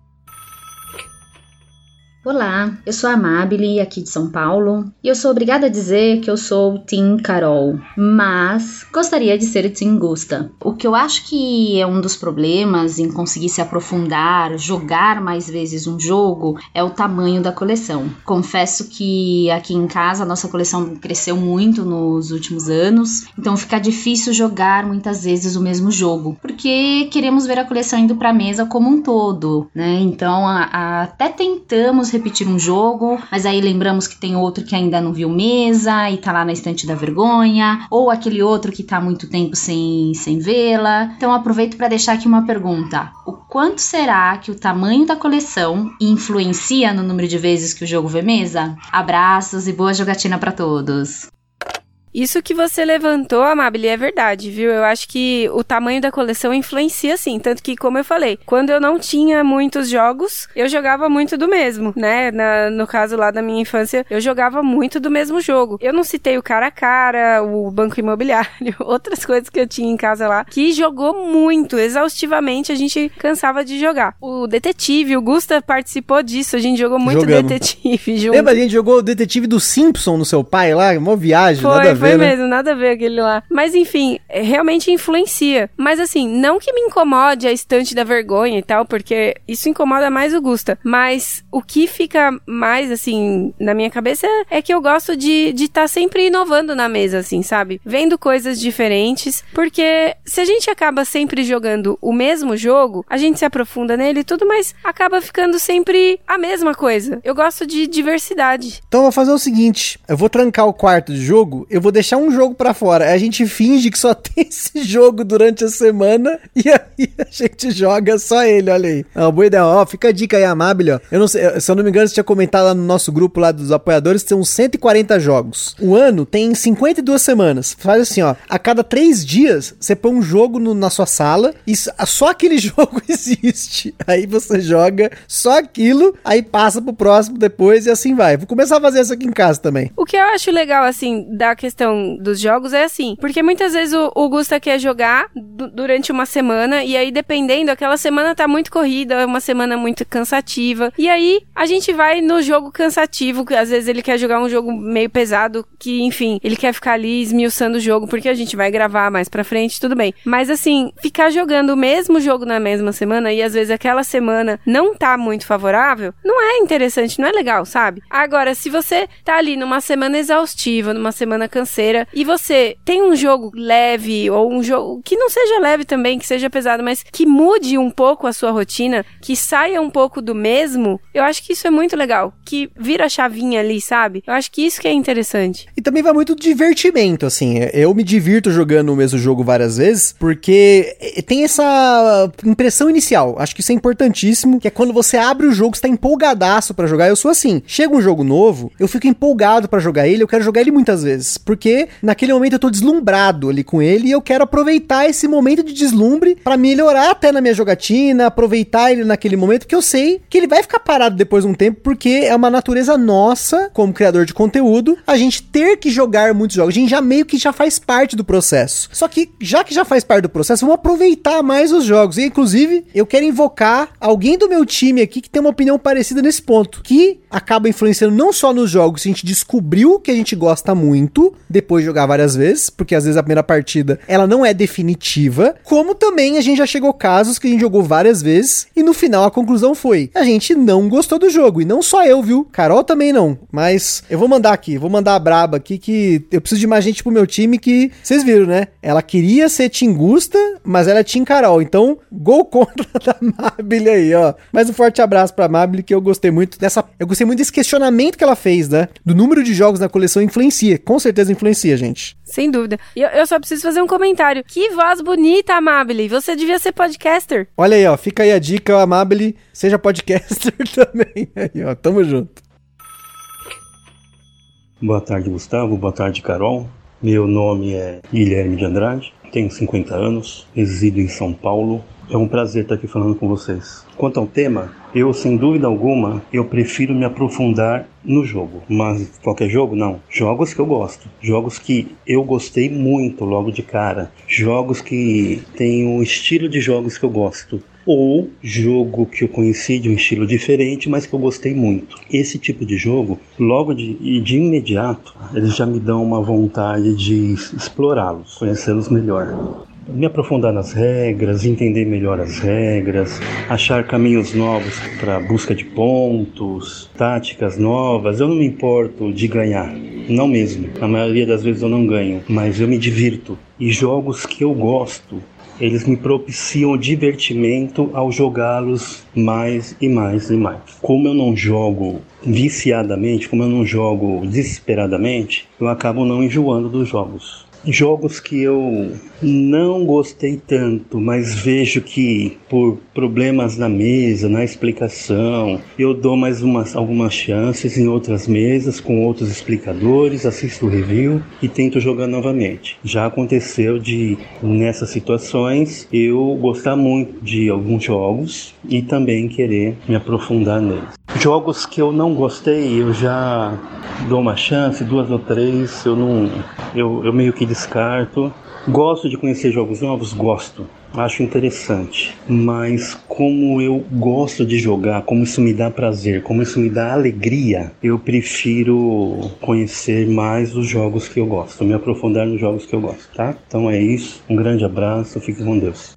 Olá, eu sou a Amabile, aqui de São Paulo, e eu sou obrigada a dizer que eu sou Team Carol, mas gostaria de ser Team Gusta. O que eu acho que é um dos problemas em conseguir se aprofundar, jogar mais vezes um jogo, é o tamanho da coleção. Confesso que aqui em casa a nossa coleção cresceu muito nos últimos anos, então fica difícil jogar muitas vezes o mesmo jogo, porque queremos ver a coleção indo para a mesa como um todo, né? Então a- a- até tentamos repetir um jogo, mas aí lembramos que tem outro que ainda não viu mesa e tá lá na estante da vergonha, ou aquele outro que tá muito tempo sem, sem vê-la. Então aproveito para deixar aqui uma pergunta: o quanto será que o tamanho da coleção influencia no número de vezes que o jogo vê mesa? Abraços e boa jogatina para todos. Isso que você levantou, Amabile, é verdade, viu? Eu acho que o tamanho da coleção influencia sim. Tanto que, como eu falei, quando eu não tinha muitos jogos, eu jogava muito do mesmo, né? Na- no caso lá da minha infância, eu jogava muito do mesmo jogo. Eu não citei o cara a cara, o banco imobiliário, outras coisas que eu tinha em casa lá, que jogou muito, exaustivamente, a gente cansava de jogar. O detetive, o Gusta participou disso, a gente jogou muito Jogamos. detetive junto. Lembra a gente jogou o detetive do Simpson no seu pai lá? Uma viagem, Foi, nada a ver, foi né? mesmo, nada a ver aquele lá. Mas enfim, é, realmente influencia. Mas assim, não que me incomode a estante da vergonha e tal, porque isso incomoda mais o Gusta. Mas o que fica mais, assim, na minha cabeça é, que eu gosto de estar de tá sempre inovando na mesa, assim, sabe? Vendo coisas diferentes. Porque se a gente acaba sempre jogando o mesmo jogo, a gente se aprofunda nele e tudo, mas acaba ficando sempre a mesma coisa. Eu gosto de diversidade. Então eu vou fazer o seguinte: eu vou trancar o quarto de jogo, eu vou deixar um jogo pra fora. A gente finge que só tem esse jogo durante a semana e aí a gente joga só ele, olha aí. É uma boa ideia. Ó, fica a dica aí, Amabile, ó. Eu não sei, se eu não me engano, você tinha comentado lá no nosso grupo lá dos apoiadores, tem uns 140 jogos. O ano tem 52 semanas. Faz assim, ó, a cada três dias você põe um jogo no- na sua sala e só aquele jogo existe. Aí você joga só aquilo, aí passa pro próximo depois e assim vai. Vou começar a fazer isso aqui em casa também. O que eu acho legal, assim, da questão dos jogos é assim, porque muitas vezes o, o Gusta quer jogar du- durante uma semana, e aí dependendo, aquela semana tá muito corrida, é uma semana muito cansativa, e aí a gente vai no jogo cansativo, que às vezes ele quer jogar um jogo meio pesado, que enfim, ele quer ficar ali esmiuçando o jogo, porque a gente vai gravar mais pra frente, tudo bem. Mas assim, ficar jogando o mesmo jogo na mesma semana, e às vezes aquela semana não tá muito favorável, não é interessante, não é legal, sabe? Agora, se você tá ali numa semana exaustiva, numa semana canseira, e você tem um jogo leve, ou um jogo que não seja leve também, que seja pesado, mas que mude um pouco a sua rotina, que saia um pouco do mesmo, eu acho que isso é muito legal. Que vira a chavinha ali, sabe? Eu acho que isso que é interessante. E também vai muito divertimento, assim. Eu me divirto jogando o mesmo jogo várias vezes, porque eh, tem essa impressão inicial. Acho que isso é importantíssimo, que é quando você abre o jogo, você tá empolgadaço pra jogar. Eu sou assim. Chega um jogo novo, eu fico empolgado pra jogar ele, eu quero jogar ele muitas vezes. porque naquele momento eu tô deslumbrado ali com ele e eu quero aproveitar esse momento de deslumbre para melhorar até na minha jogatina, aproveitar ele naquele momento, que eu sei que ele vai ficar parado depois de um tempo, porque é uma natureza nossa, como criador de conteúdo, a gente ter que jogar muitos jogos. A gente já meio que já faz parte do processo. Só que, já que já faz parte do processo, vamos aproveitar mais os jogos. E, inclusive, eu quero invocar alguém do meu time aqui que tem uma opinião parecida nesse ponto, que acaba influenciando não só nos jogos, a gente descobriu que a gente gosta muito, depois de jogar várias vezes, porque às vezes a primeira partida ela não é definitiva, como também a gente já chegou casos que a gente jogou várias vezes e no final a conclusão foi: a gente não gostou do jogo. E não só eu, viu? Carol também não. Mas eu vou mandar aqui, vou mandar a braba aqui que eu preciso de mais gente pro meu time que vocês viram, né? Ela queria ser Tingusta, mas ela é Tim Carol. Então, gol contra da Mabile aí, ó. Mas um forte abraço pra Mabile que eu gostei muito dessa. Eu gostei muito desse questionamento que ela fez, né? Do número de jogos na coleção influencia. Com certeza influencia, gente. Sem dúvida. E eu, eu só preciso fazer um comentário. Que voz bonita, Amabile. Você devia ser podcaster. Olha aí, ó. Fica aí a dica, Amabile. Seja podcaster também. Aí, ó. Tamo junto. Boa tarde, Gustavo. Boa tarde, Carol. Meu nome é Guilherme de Andrade. Tenho 50 anos. Resido em São Paulo. É um prazer estar aqui falando com vocês. Quanto ao tema, eu sem dúvida alguma, eu prefiro me aprofundar no jogo. Mas qualquer jogo, não. Jogos que eu gosto. Jogos que eu gostei muito logo de cara. Jogos que têm o estilo de jogos que eu gosto. Ou jogo que eu conheci de um estilo diferente, mas que eu gostei muito. Esse tipo de jogo, logo de, de imediato, eles já me dão uma vontade de explorá-los, conhecê-los melhor me aprofundar nas regras, entender melhor as regras, achar caminhos novos para busca de pontos, táticas novas. Eu não me importo de ganhar, não mesmo. Na maioria das vezes eu não ganho, mas eu me divirto. E jogos que eu gosto, eles me propiciam divertimento ao jogá-los mais e mais e mais. Como eu não jogo viciadamente, como eu não jogo desesperadamente, eu acabo não enjoando dos jogos. Jogos que eu não gostei tanto, mas vejo que por problemas na mesa, na explicação, eu dou mais umas, algumas chances em outras mesas com outros explicadores, assisto o review e tento jogar novamente. Já aconteceu de nessas situações eu gostar muito de alguns jogos e também querer me aprofundar neles. Jogos que eu não gostei, eu já dou uma chance, duas ou três, eu não eu, eu meio que descarto. Gosto de conhecer jogos novos? Gosto. Acho interessante. Mas como eu gosto de jogar, como isso me dá prazer, como isso me dá alegria, eu prefiro conhecer mais os jogos que eu gosto, me aprofundar nos jogos que eu gosto, tá? Então é isso. Um grande abraço, fique com Deus.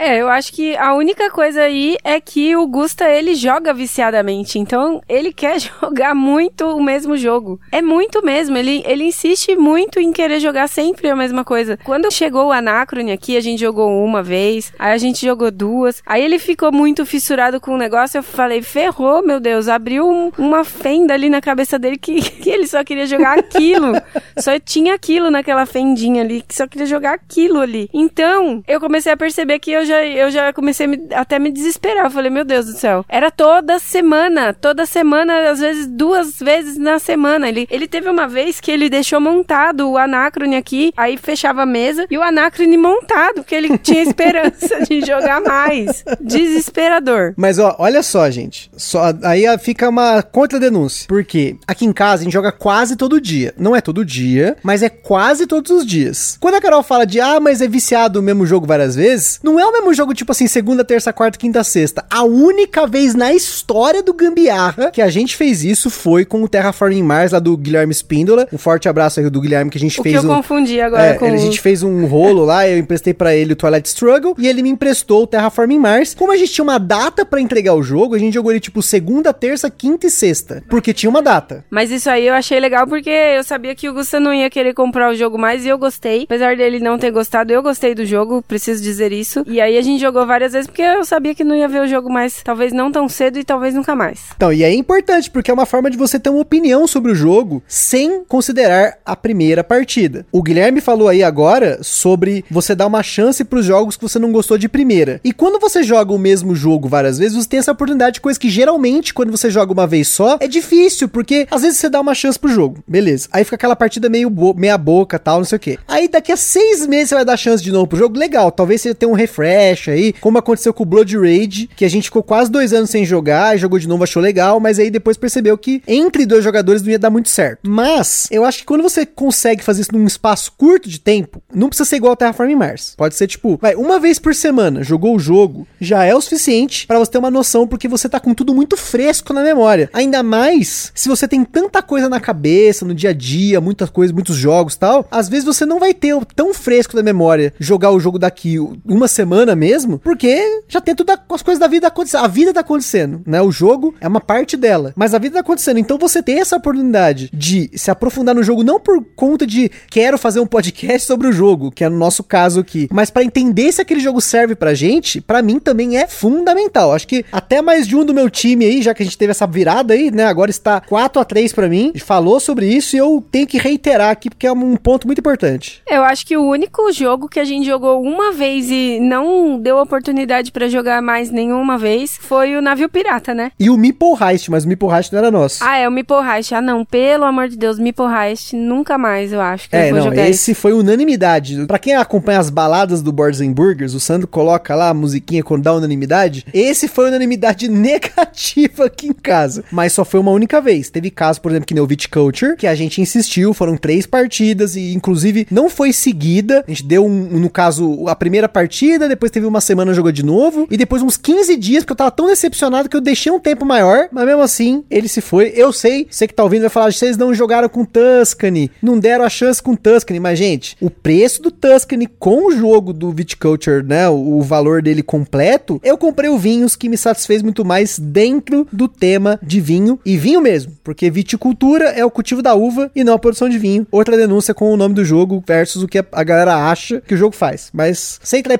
É, eu acho que a única coisa aí é que o Gusta ele joga viciadamente, então ele quer jogar muito o mesmo jogo. É muito mesmo, ele, ele insiste muito em querer jogar sempre a mesma coisa. Quando chegou o Anacrone aqui, a gente jogou uma vez, aí a gente jogou duas, aí ele ficou muito fissurado com o negócio, eu falei, ferrou, meu Deus, abriu um, uma fenda ali na cabeça dele que, que ele só queria jogar aquilo. só tinha aquilo naquela fendinha ali, que só queria jogar aquilo ali. Então, eu comecei a perceber que eu já, eu já comecei a me, até me desesperar. Eu falei, meu Deus do céu. Era toda semana, toda semana, às vezes duas vezes na semana. Ele, ele teve uma vez que ele deixou montado o anacrone aqui, aí fechava a mesa e o anacrone montado, porque ele tinha esperança de jogar mais. Desesperador. Mas ó, olha só, gente. Só, aí fica uma contra-denúncia. Porque aqui em casa a gente joga quase todo dia. Não é todo dia, mas é quase todos os dias. Quando a Carol fala de, ah, mas é viciado o mesmo jogo várias vezes, não é o mesmo jogo tipo assim, segunda, terça, quarta, quinta, sexta. A única vez na história do Gambiarra que a gente fez isso foi com o Terraforming Mars lá do Guilherme Spindola. Um forte abraço aí do Guilherme que a gente o fez. Que eu um, confundi agora é, com A gente fez um rolo lá, eu emprestei para ele o Twilight Struggle e ele me emprestou o Terraforming Mars. Como a gente tinha uma data para entregar o jogo, a gente jogou ele tipo segunda, terça, quinta e sexta. Porque tinha uma data. Mas isso aí eu achei legal porque eu sabia que o Gusta não ia querer comprar o jogo mais e eu gostei. Apesar dele não ter gostado, eu gostei do jogo, preciso dizer isso. E aí aí a gente jogou várias vezes porque eu sabia que não ia ver o jogo mais, talvez não tão cedo e talvez nunca mais. Então, e é importante, porque é uma forma de você ter uma opinião sobre o jogo sem considerar a primeira partida. O Guilherme falou aí agora sobre você dar uma chance pros jogos que você não gostou de primeira. E quando você joga o mesmo jogo várias vezes, você tem essa oportunidade de coisa que geralmente, quando você joga uma vez só, é difícil, porque às vezes você dá uma chance pro jogo. Beleza. Aí fica aquela partida meio meia boca tal, não sei o quê. Aí daqui a seis meses você vai dar chance de novo pro jogo. Legal, talvez você tenha um refresh aí, como aconteceu com o Blood Rage, que a gente ficou quase dois anos sem jogar, jogou de novo, achou legal, mas aí depois percebeu que entre dois jogadores não ia dar muito certo. Mas eu acho que quando você consegue fazer isso num espaço curto de tempo, não precisa ser igual ao Terraform Mars. Pode ser tipo, vai, uma vez por semana, jogou o jogo, já é o suficiente para você ter uma noção, porque você tá com tudo muito fresco na memória. Ainda mais se você tem tanta coisa na cabeça, no dia a dia, muitas coisas, muitos jogos tal, às vezes você não vai ter tão fresco na memória jogar o jogo daqui uma semana mesmo, porque já tem tudo as coisas da vida acontecendo. A vida tá acontecendo, né? O jogo é uma parte dela, mas a vida tá acontecendo. Então você tem essa oportunidade de se aprofundar no jogo, não por conta de quero fazer um podcast sobre o jogo, que é no nosso caso aqui, mas para entender se aquele jogo serve pra gente, para mim também é fundamental. Acho que até mais de um do meu time aí, já que a gente teve essa virada aí, né? Agora está 4 a 3 para mim, falou sobre isso e eu tenho que reiterar aqui porque é um ponto muito importante. Eu acho que o único jogo que a gente jogou uma vez e não deu oportunidade para jogar mais nenhuma vez foi o Navio Pirata, né? E o Meeple Heist, mas o Meeple Heist não era nosso. Ah, é o Meeple Heist. Ah, não, pelo amor de Deus, Meeple Heist nunca mais, eu acho que É, eu vou não, jogar esse foi unanimidade. Pra quem acompanha as baladas do Boards and Burgers, o Sandro coloca lá a musiquinha quando dá unanimidade. Esse foi unanimidade negativa aqui em casa. Mas só foi uma única vez. Teve caso, por exemplo, que nem o Viticulture, que a gente insistiu, foram três partidas e inclusive não foi seguida. A gente deu, um, no caso, a primeira partida, depois teve uma semana jogou de novo e depois uns 15 dias, porque eu tava tão decepcionado que eu deixei um tempo maior, mas mesmo assim, ele se foi. Eu sei, você que tá ouvindo vai falar, vocês não jogaram com Tuscany, não deram a chance com Tuscany, mas gente, o preço do Tuscany com o jogo do Viticulture, né, o, valor dele completo, eu comprei o Vinhos que me satisfez muito mais dentro do tema de vinho e vinho mesmo, porque viticultura é o cultivo da uva e não a produção de vinho. Outra denúncia com o nome do jogo versus o que a galera acha que o jogo faz, mas sem entrar em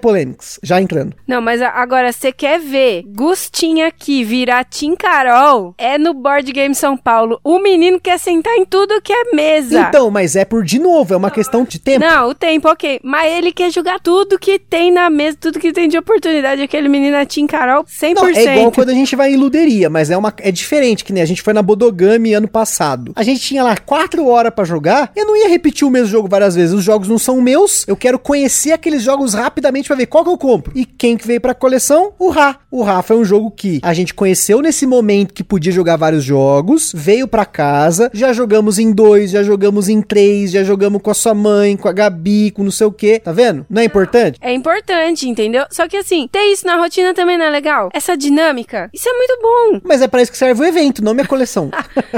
já entrando. Não, mas agora, você quer ver Gustinha aqui virar Tim Carol? É no Board Game São Paulo. O menino quer sentar em tudo que é mesa. Então, mas é por de novo, é uma questão de tempo. Não, o tempo, ok. Mas ele quer jogar tudo que tem na mesa, tudo que tem de oportunidade. Aquele menino é Tim Carol 100%. Não, é igual quando a gente vai em luderia, mas é uma é diferente, que nem a gente foi na Bodogami ano passado. A gente tinha lá quatro horas pra jogar, eu não ia repetir o mesmo jogo várias vezes. Os jogos não são meus, eu quero conhecer aqueles jogos rapidamente pra ver qual que eu compro. E quem que veio pra coleção? O Ra. O Ra foi um jogo que a gente conheceu nesse momento que podia jogar vários jogos, veio pra casa, já jogamos em dois, já jogamos em três, já jogamos com a sua mãe, com a Gabi, com não sei o que. Tá vendo? Não é importante? É importante, entendeu? Só que assim, ter isso na rotina também não é legal. Essa dinâmica, isso é muito bom. Mas é pra isso que serve o evento, não minha coleção.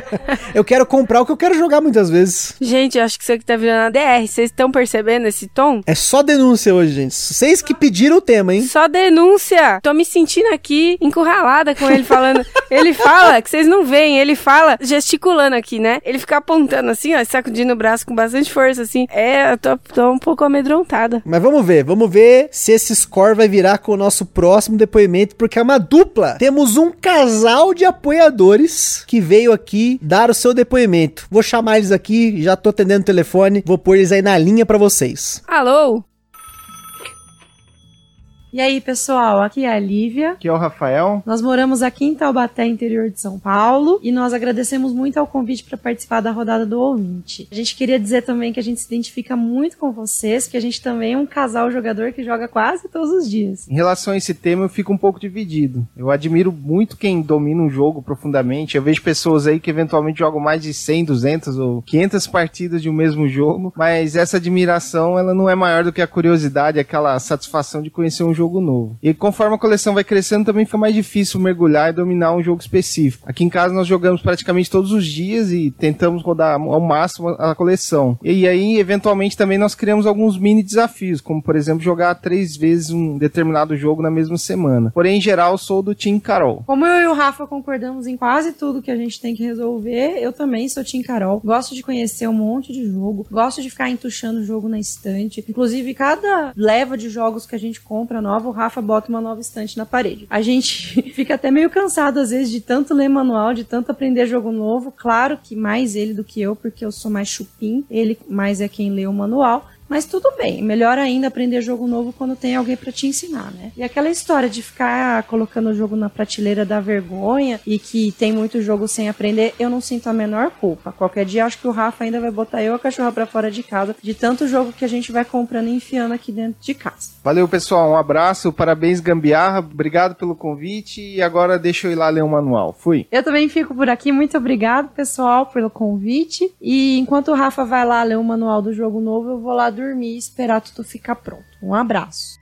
eu quero comprar o que eu quero jogar muitas vezes. Gente, eu acho que isso aqui tá virando a DR. Vocês estão percebendo esse tom? É só denúncia hoje, gente. Vocês que pediram o tema, hein? Só denúncia. Tô me sentindo aqui encurralada com ele falando. ele fala, que vocês não veem, ele fala gesticulando aqui, né? Ele fica apontando assim, ó, sacudindo o braço com bastante força, assim. É, eu tô, tô um pouco amedrontada. Mas vamos ver, vamos ver se esse score vai virar com o nosso próximo depoimento, porque é uma dupla. Temos um casal de apoiadores que veio aqui dar o seu depoimento. Vou chamar eles aqui, já tô atendendo o telefone, vou pôr eles aí na linha pra vocês. Alô? E aí, pessoal, aqui é a Lívia. Aqui é o Rafael. Nós moramos aqui em Taubaté, interior de São Paulo, e nós agradecemos muito ao convite para participar da rodada do ouvinte. A gente queria dizer também que a gente se identifica muito com vocês, que a gente também é um casal jogador que joga quase todos os dias. Em relação a esse tema, eu fico um pouco dividido. Eu admiro muito quem domina um jogo profundamente. Eu vejo pessoas aí que eventualmente jogam mais de 100, 200 ou 500 partidas de um mesmo jogo, mas essa admiração ela não é maior do que a curiosidade, aquela satisfação de conhecer um jogo novo. E conforme a coleção vai crescendo, também fica mais difícil mergulhar e dominar um jogo específico. Aqui em casa nós jogamos praticamente todos os dias e tentamos rodar ao máximo a coleção. E aí, eventualmente, também nós criamos alguns mini desafios, como por exemplo jogar três vezes um determinado jogo na mesma semana. Porém, em geral, sou do Team Carol. Como eu e o Rafa concordamos em quase tudo que a gente tem que resolver, eu também sou Team Carol. Gosto de conhecer um monte de jogo, gosto de ficar entuchando o jogo na estante. Inclusive, cada leva de jogos que a gente compra nova, o Rafa bota uma nova estante na parede. A gente fica até meio cansado às vezes de tanto ler manual, de tanto aprender jogo novo. Claro que mais ele do que eu, porque eu sou mais chupim, ele mais é quem lê o manual. Mas tudo bem, melhor ainda aprender jogo novo quando tem alguém para te ensinar, né? E aquela história de ficar colocando o jogo na prateleira da vergonha e que tem muito jogo sem aprender, eu não sinto a menor culpa. Qualquer dia acho que o Rafa ainda vai botar eu a cachorra para fora de casa de tanto jogo que a gente vai comprando e enfiando aqui dentro de casa. Valeu, pessoal. Um abraço, parabéns, Gambiarra. Obrigado pelo convite e agora deixa eu ir lá ler o manual. Fui. Eu também fico por aqui. Muito obrigado, pessoal, pelo convite. E enquanto o Rafa vai lá ler o manual do jogo novo, eu vou lá dormir e esperar tudo ficar pronto. Um abraço.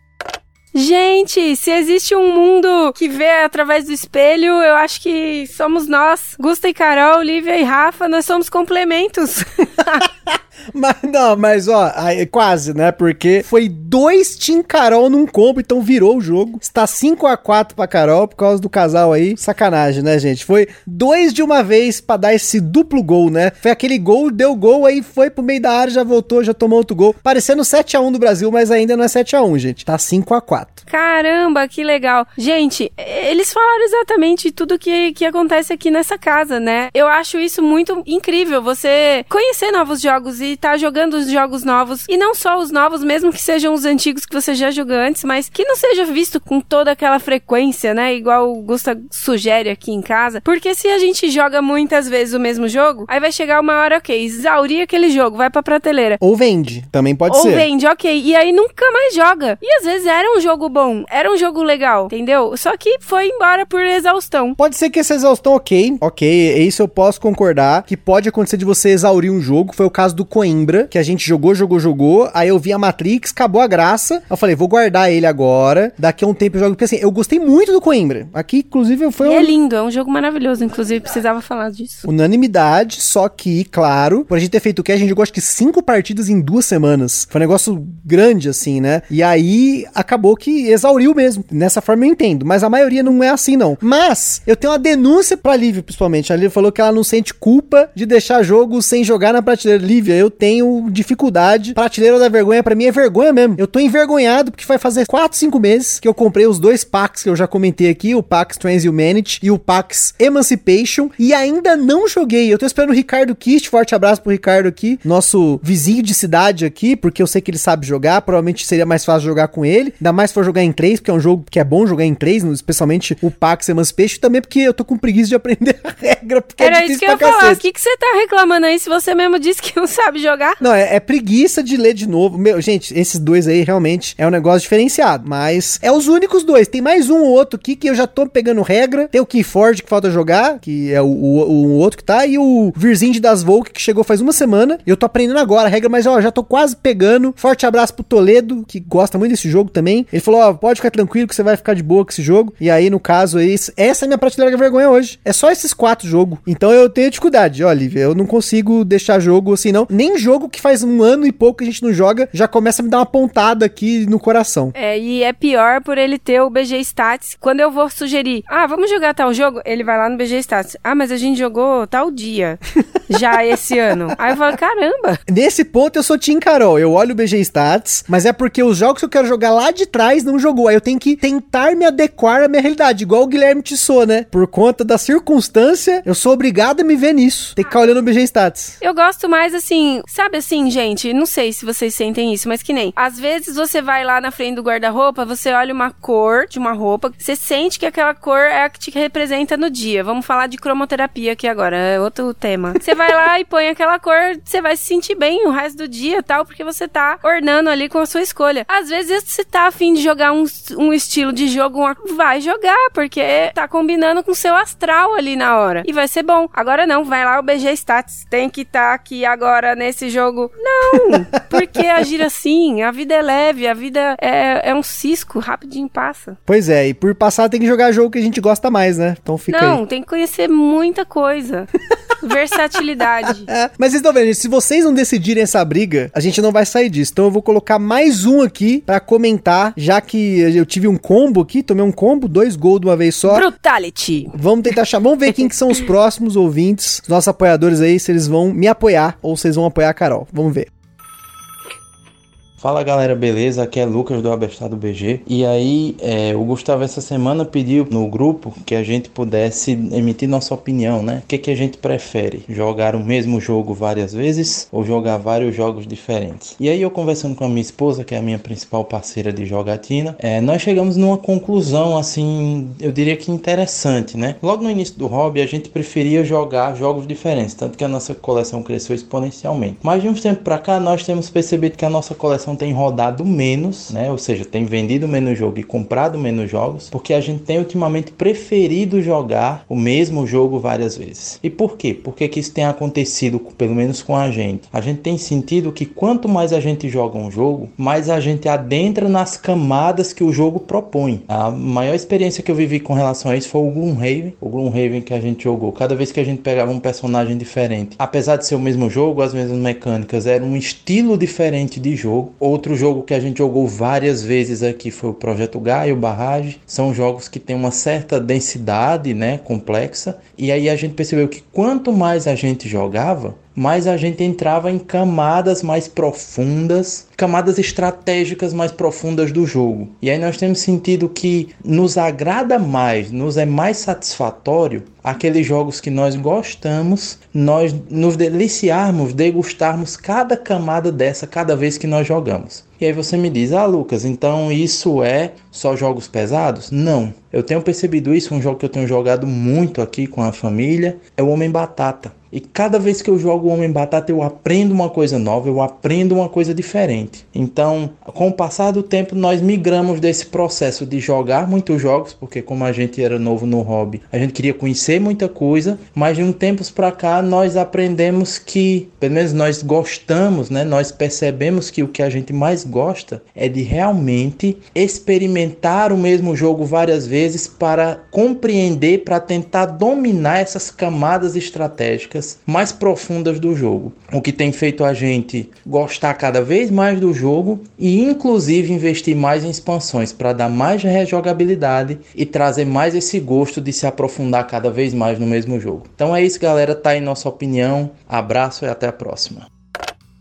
Gente, se existe um mundo que vê através do espelho, eu acho que somos nós. Gusta e Carol, Lívia e Rafa, nós somos complementos. Mas não, mas ó, aí, quase, né? Porque foi dois Team Carol num combo, então virou o jogo. Está 5 a 4 pra Carol por causa do casal aí. Sacanagem, né, gente? Foi dois de uma vez pra dar esse duplo gol, né? Foi aquele gol, deu gol, aí foi pro meio da área, já voltou, já tomou outro gol. Parecendo 7 a 1 do Brasil, mas ainda não é 7 a 1 gente. Tá 5 a 4 Caramba, que legal. Gente, eles falaram exatamente tudo que, que acontece aqui nessa casa, né? Eu acho isso muito incrível. Você conhecer novos jogos e tá jogando os jogos novos. E não só os novos, mesmo que sejam os antigos que você já jogou antes, mas que não seja visto com toda aquela frequência, né? Igual o Gusta sugere aqui em casa. Porque se a gente joga muitas vezes o mesmo jogo, aí vai chegar uma hora, ok, exaurir aquele jogo, vai pra prateleira. Ou vende, também pode Ou ser. Ou vende, ok. E aí nunca mais joga. E às vezes era um jogo bom, era um jogo legal, entendeu? Só que foi embora por exaustão. Pode ser que essa exaustão, ok, ok, isso eu posso concordar, que pode acontecer de você exaurir um jogo, foi o caso do Coimbra, que a gente jogou, jogou, jogou, aí eu vi a Matrix, acabou a graça, eu falei, vou guardar ele agora, daqui a um tempo eu jogo, porque assim, eu gostei muito do Coimbra, aqui inclusive foi e um... é lindo, é um jogo maravilhoso, inclusive precisava falar disso. Unanimidade, só que, claro, por a gente ter feito o que, a gente jogou acho que cinco partidas em duas semanas, foi um negócio grande assim, né, e aí acabou que exauriu mesmo, nessa forma eu entendo, mas a maioria não é assim não, mas eu tenho uma denúncia pra Lívia, principalmente, a Lívia falou que ela não sente culpa de deixar jogo sem jogar na prateleira, Lívia, eu tenho dificuldade. Prateleira da vergonha, para mim é vergonha mesmo. Eu tô envergonhado porque vai fazer 4, 5 meses que eu comprei os dois packs que eu já comentei aqui, o Pax Transhumanity e o Pax Emancipation, e ainda não joguei. Eu tô esperando o Ricardo Kist, forte abraço pro Ricardo aqui, nosso vizinho de cidade aqui, porque eu sei que ele sabe jogar, provavelmente seria mais fácil jogar com ele, ainda mais se for jogar em 3, porque é um jogo que é bom jogar em 3, especialmente o Pax Emancipation, também porque eu tô com preguiça de aprender a regra, porque Era é isso que eu ia falar, o que, que você tá reclamando aí se você mesmo disse que não sabe jogar? Não, é, é preguiça de ler de novo. Meu, gente, esses dois aí realmente é um negócio diferenciado. Mas é os únicos dois. Tem mais um ou outro aqui que eu já tô pegando regra. Tem o Keyforge que falta jogar, que é o, o, o outro que tá. E o Virzind das Volk, que chegou faz uma semana. E eu tô aprendendo agora a regra, mas ó, já tô quase pegando. Forte abraço pro Toledo, que gosta muito desse jogo também. Ele falou: ó, pode ficar tranquilo que você vai ficar de boa com esse jogo. E aí, no caso, essa é a minha prateleira da vergonha hoje. É só esses quatro jogos. Então eu tenho dificuldade, ó, Lívia. Eu não consigo deixar jogo assim, não. Nem jogo que faz um ano e pouco que a gente não joga, já começa a me dar uma pontada aqui no coração. É, e é pior por ele ter o BG Stats. Quando eu vou sugerir, ah, vamos jogar tal jogo, ele vai lá no BG Stats. Ah, mas a gente jogou tal dia, já esse ano. Aí eu falo, caramba. Nesse ponto eu sou Team Carol. Eu olho o BG Stats, mas é porque os jogos que eu quero jogar lá de trás não jogou. Aí eu tenho que tentar me adequar à minha realidade, igual o Guilherme Tissot, né? Por conta da circunstância, eu sou obrigado a me ver nisso. Tem que ficar olhando o BG Stats. Eu gosto mais assim, sabe assim, gente, não sei se vocês sentem isso, mas que nem. Às vezes você vai lá na frente do guarda-roupa, você olha uma cor de uma roupa, você sente que aquela cor é a que te representa no dia. Vamos falar de cromoterapia aqui agora, é outro tema. Você vai lá e põe aquela cor, você vai se sentir bem o resto do dia tal, porque você tá ornando ali com a sua escolha. Às vezes você tá afim de jogar um, um estilo de jogo, vai jogar, porque tá combinando com o seu astral ali na hora. E vai ser bom. Agora não, vai lá o BG Stats. Tem que estar tá aqui agora nesse jogo. Não! Por que agir assim? A vida é leve, a vida é, é um cisco, rapidinho passa. Pois é, e por passar tem que jogar jogo que a gente gosta mais, né? Então fica Não, aí. tem que conhecer muita coisa. Versatilidade. É, mas vocês estão vendo, gente, se vocês não decidirem essa briga, a gente não vai sair disso. Então eu vou colocar mais um aqui pra comentar, já que eu tive um combo aqui, tomei um combo, dois gols de uma vez só. Brutality. Vamos tentar chamar, vamos ver quem que são os próximos ouvintes, os nossos apoiadores aí, se eles vão me apoiar ou se eles vão apoiar a Carol. Vamos ver. Fala galera, beleza? Aqui é Lucas do Abestado BG. E aí, é, o Gustavo essa semana pediu no grupo que a gente pudesse emitir nossa opinião, né? O que, que a gente prefere? Jogar o mesmo jogo várias vezes ou jogar vários jogos diferentes? E aí, eu conversando com a minha esposa, que é a minha principal parceira de jogatina, é, nós chegamos numa conclusão, assim, eu diria que interessante, né? Logo no início do hobby, a gente preferia jogar jogos diferentes, tanto que a nossa coleção cresceu exponencialmente. Mas de uns tempos para cá, nós temos percebido que a nossa coleção tem rodado menos, né? Ou seja, tem vendido menos jogo e comprado menos jogos, porque a gente tem ultimamente preferido jogar o mesmo jogo várias vezes. E por quê? Porque que isso tem acontecido, pelo menos com a gente? A gente tem sentido que quanto mais a gente joga um jogo, mais a gente adentra nas camadas que o jogo propõe. A maior experiência que eu vivi com relação a isso foi o Gloomhaven, o Gloomhaven que a gente jogou. Cada vez que a gente pegava um personagem diferente, apesar de ser o mesmo jogo, as mesmas mecânicas, era um estilo diferente de jogo. Outro jogo que a gente jogou várias vezes aqui foi o Projeto Gaia, o Barrage. São jogos que têm uma certa densidade, né, complexa. E aí a gente percebeu que quanto mais a gente jogava, mais a gente entrava em camadas mais profundas, camadas estratégicas mais profundas do jogo. E aí nós temos sentido que nos agrada mais, nos é mais satisfatório aqueles jogos que nós gostamos, nós nos deliciarmos, degustarmos cada camada dessa cada vez que nós jogamos. E aí você me diz, ah Lucas, então isso é só jogos pesados? Não. Eu tenho percebido isso, um jogo que eu tenho jogado muito aqui com a família, é o Homem Batata. E cada vez que eu jogo o Homem Batata, eu aprendo uma coisa nova, eu aprendo uma coisa diferente. Então, com o passar do tempo, nós migramos desse processo de jogar muitos jogos, porque como a gente era novo no hobby, a gente queria conhecer muita coisa, mas de um tempos para cá nós aprendemos que, pelo menos nós gostamos, né? Nós percebemos que o que a gente mais gosta é de realmente experimentar o mesmo jogo várias vezes para compreender, para tentar dominar essas camadas estratégicas mais profundas do jogo, o que tem feito a gente gostar cada vez mais do jogo e inclusive investir mais em expansões para dar mais rejogabilidade e trazer mais esse gosto de se aprofundar cada vez mais no mesmo jogo. Então é isso, galera, tá aí nossa opinião. Abraço e até a próxima.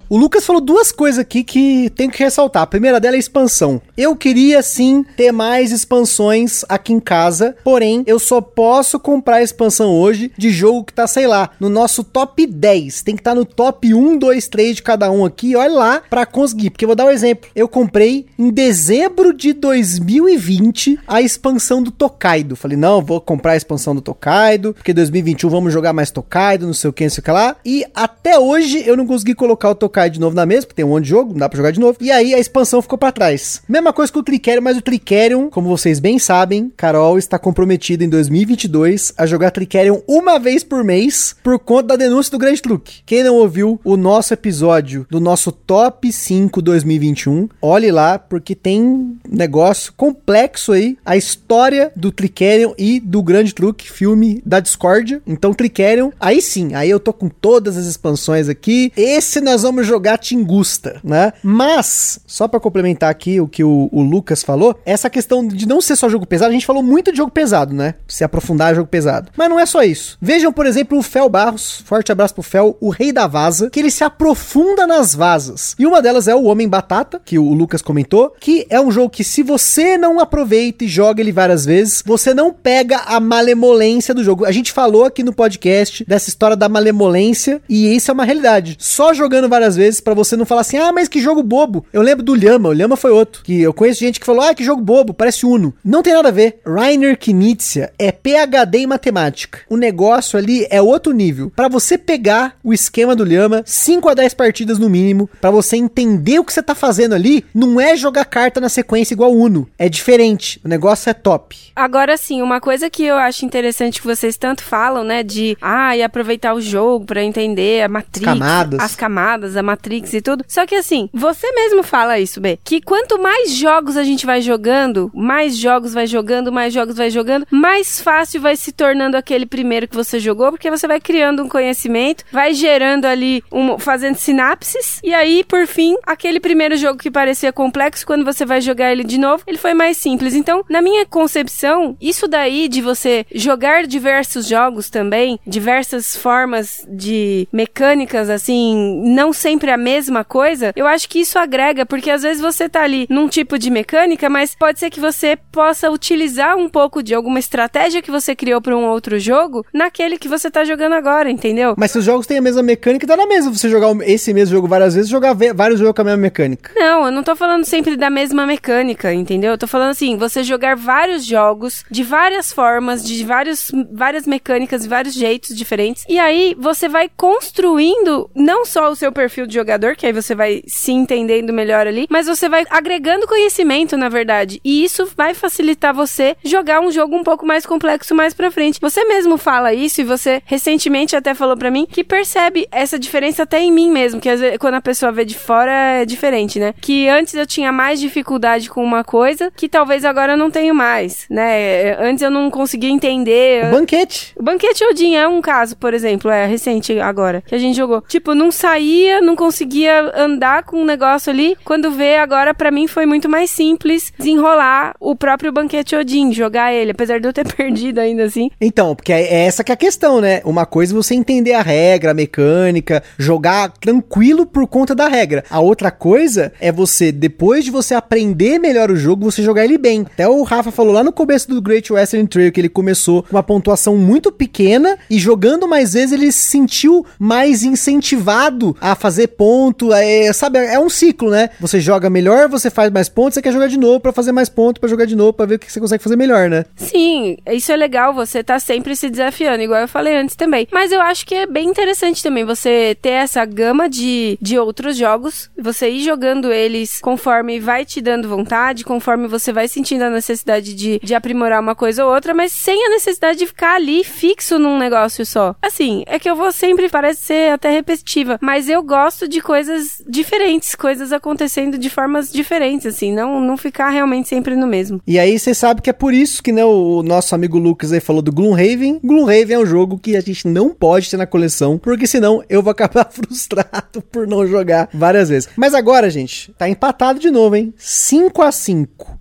O Lucas falou duas coisas aqui que tem que ressaltar. A primeira dela é expansão. Eu queria sim ter mais expansões aqui em casa, porém eu só posso comprar expansão hoje de jogo que tá, sei lá, no nosso top 10. Tem que estar tá no top 1, 2, 3 de cada um aqui. Olha lá para conseguir, porque eu vou dar um exemplo. Eu comprei em dezembro de 2020 a expansão do Tokaido. Falei, não, vou comprar a expansão do Tokaido, porque 2021 vamos jogar mais Tokaido, não sei o que, não sei o que lá. E até hoje eu não consegui colocar o Tokaido cai de novo na mesa, porque tem um monte de jogo, não dá pra jogar de novo. E aí a expansão ficou para trás. Mesma coisa que o Tricerion, mas o Tricerion, como vocês bem sabem, Carol está comprometida em 2022 a jogar Tricerion uma vez por mês por conta da denúncia do Grande Truque. Quem não ouviu o nosso episódio do nosso Top 5 2021, olhe lá, porque tem negócio complexo aí, a história do Tricerion e do Grande Truque, filme da Discordia. Então Tricerion, aí sim, aí eu tô com todas as expansões aqui. Esse nós vamos jogar Tingusta, né? Mas, só para complementar aqui o que o, o, Lucas falou, essa questão de não ser só jogo pesado, a gente falou muito de jogo pesado, né? Se aprofundar jogo pesado. Mas não é só isso. Vejam, por exemplo, o Fel Barros, forte abraço pro Fel, o rei da vaza, que ele se aprofunda nas vazas. E uma delas é o Homem Batata, que o Lucas comentou, que é um jogo que se você não aproveita e joga ele várias vezes, você não pega a malemolência do jogo. A gente falou aqui no podcast dessa história da malemolência e isso é uma realidade. Só jogando várias para você não falar assim, ah, mas que jogo bobo. Eu lembro do Lhama, o Lhama foi outro. Que eu conheço gente que falou, ah, que jogo bobo, parece Uno. Não tem nada a ver. Rainer Knizia é PhD em matemática. O negócio ali é outro nível. Para você pegar o esquema do Lhama, 5 a 10 partidas no mínimo, para você entender o que você tá fazendo ali, não é jogar carta na sequência igual Uno. É diferente. O negócio é top. Agora sim, uma coisa que eu acho interessante que vocês tanto falam, né, de ah, e aproveitar o jogo para entender a matriz, camadas. as camadas, a Matrix e tudo. Só que assim, você mesmo fala isso, B, que quanto mais jogos a gente vai jogando, mais jogos vai jogando, mais jogos vai jogando, mais fácil vai se tornando aquele primeiro que você jogou, porque você vai criando um conhecimento, vai gerando ali, um, fazendo sinapses, e aí, por fim, aquele primeiro jogo que parecia complexo, quando você vai jogar ele de novo, ele foi mais simples. Então, na minha concepção, isso daí de você jogar diversos jogos também, diversas formas de mecânicas, assim, não ser sempre a mesma coisa, eu acho que isso agrega, porque às vezes você tá ali num tipo de mecânica, mas pode ser que você possa utilizar um pouco de alguma estratégia que você criou para um outro jogo naquele que você tá jogando agora, entendeu? Mas se os jogos têm a mesma mecânica, dá na mesma você jogar esse mesmo jogo várias vezes, jogar vários jogos com a mesma mecânica. Não, eu não tô falando sempre da mesma mecânica, entendeu? Eu tô falando assim, você jogar vários jogos de várias formas, de vários, várias mecânicas, vários jeitos diferentes. E aí você vai construindo não só o seu perfil de jogador, que aí você vai se entendendo melhor ali, mas você vai agregando conhecimento, na verdade. E isso vai facilitar você jogar um jogo um pouco mais complexo mais pra frente. Você mesmo fala isso e você recentemente até falou para mim que percebe essa diferença até em mim mesmo, que às vezes, quando a pessoa vê de fora é diferente, né? Que antes eu tinha mais dificuldade com uma coisa que talvez agora eu não tenho mais, né? Antes eu não conseguia entender. O banquete. O banquete Odin é um caso, por exemplo, é recente agora, que a gente jogou. Tipo, não saía, não conseguia andar com um negócio ali. Quando vê agora, para mim foi muito mais simples desenrolar o próprio banquete Odin, jogar ele, apesar de eu ter perdido ainda assim. Então, porque é essa que é a questão, né? Uma coisa é você entender a regra, a mecânica, jogar tranquilo por conta da regra. A outra coisa é você, depois de você aprender melhor o jogo, você jogar ele bem. Até o Rafa falou lá no começo do Great Western Trail que ele começou com uma pontuação muito pequena e jogando mais vezes ele se sentiu mais incentivado a fazer ponto. É, sabe, é um ciclo, né? Você joga melhor, você faz mais pontos, você quer jogar de novo para fazer mais pontos, para jogar de novo, para ver o que você consegue fazer melhor, né? Sim, isso é legal, você tá sempre se desafiando, igual eu falei antes também. Mas eu acho que é bem interessante também você ter essa gama de, de outros jogos, você ir jogando eles conforme vai te dando vontade, conforme você vai sentindo a necessidade de, de aprimorar uma coisa ou outra, mas sem a necessidade de ficar ali fixo num negócio só. Assim, é que eu vou sempre, parece ser até repetitiva, mas eu gosto de coisas diferentes, coisas acontecendo de formas diferentes, assim, não, não ficar realmente sempre no mesmo. E aí você sabe que é por isso que né, o nosso amigo Lucas aí falou do Gloomhaven. Gloomhaven é um jogo que a gente não pode ter na coleção, porque senão eu vou acabar frustrado por não jogar várias vezes. Mas agora, gente, tá empatado de novo, hein? 5 a 5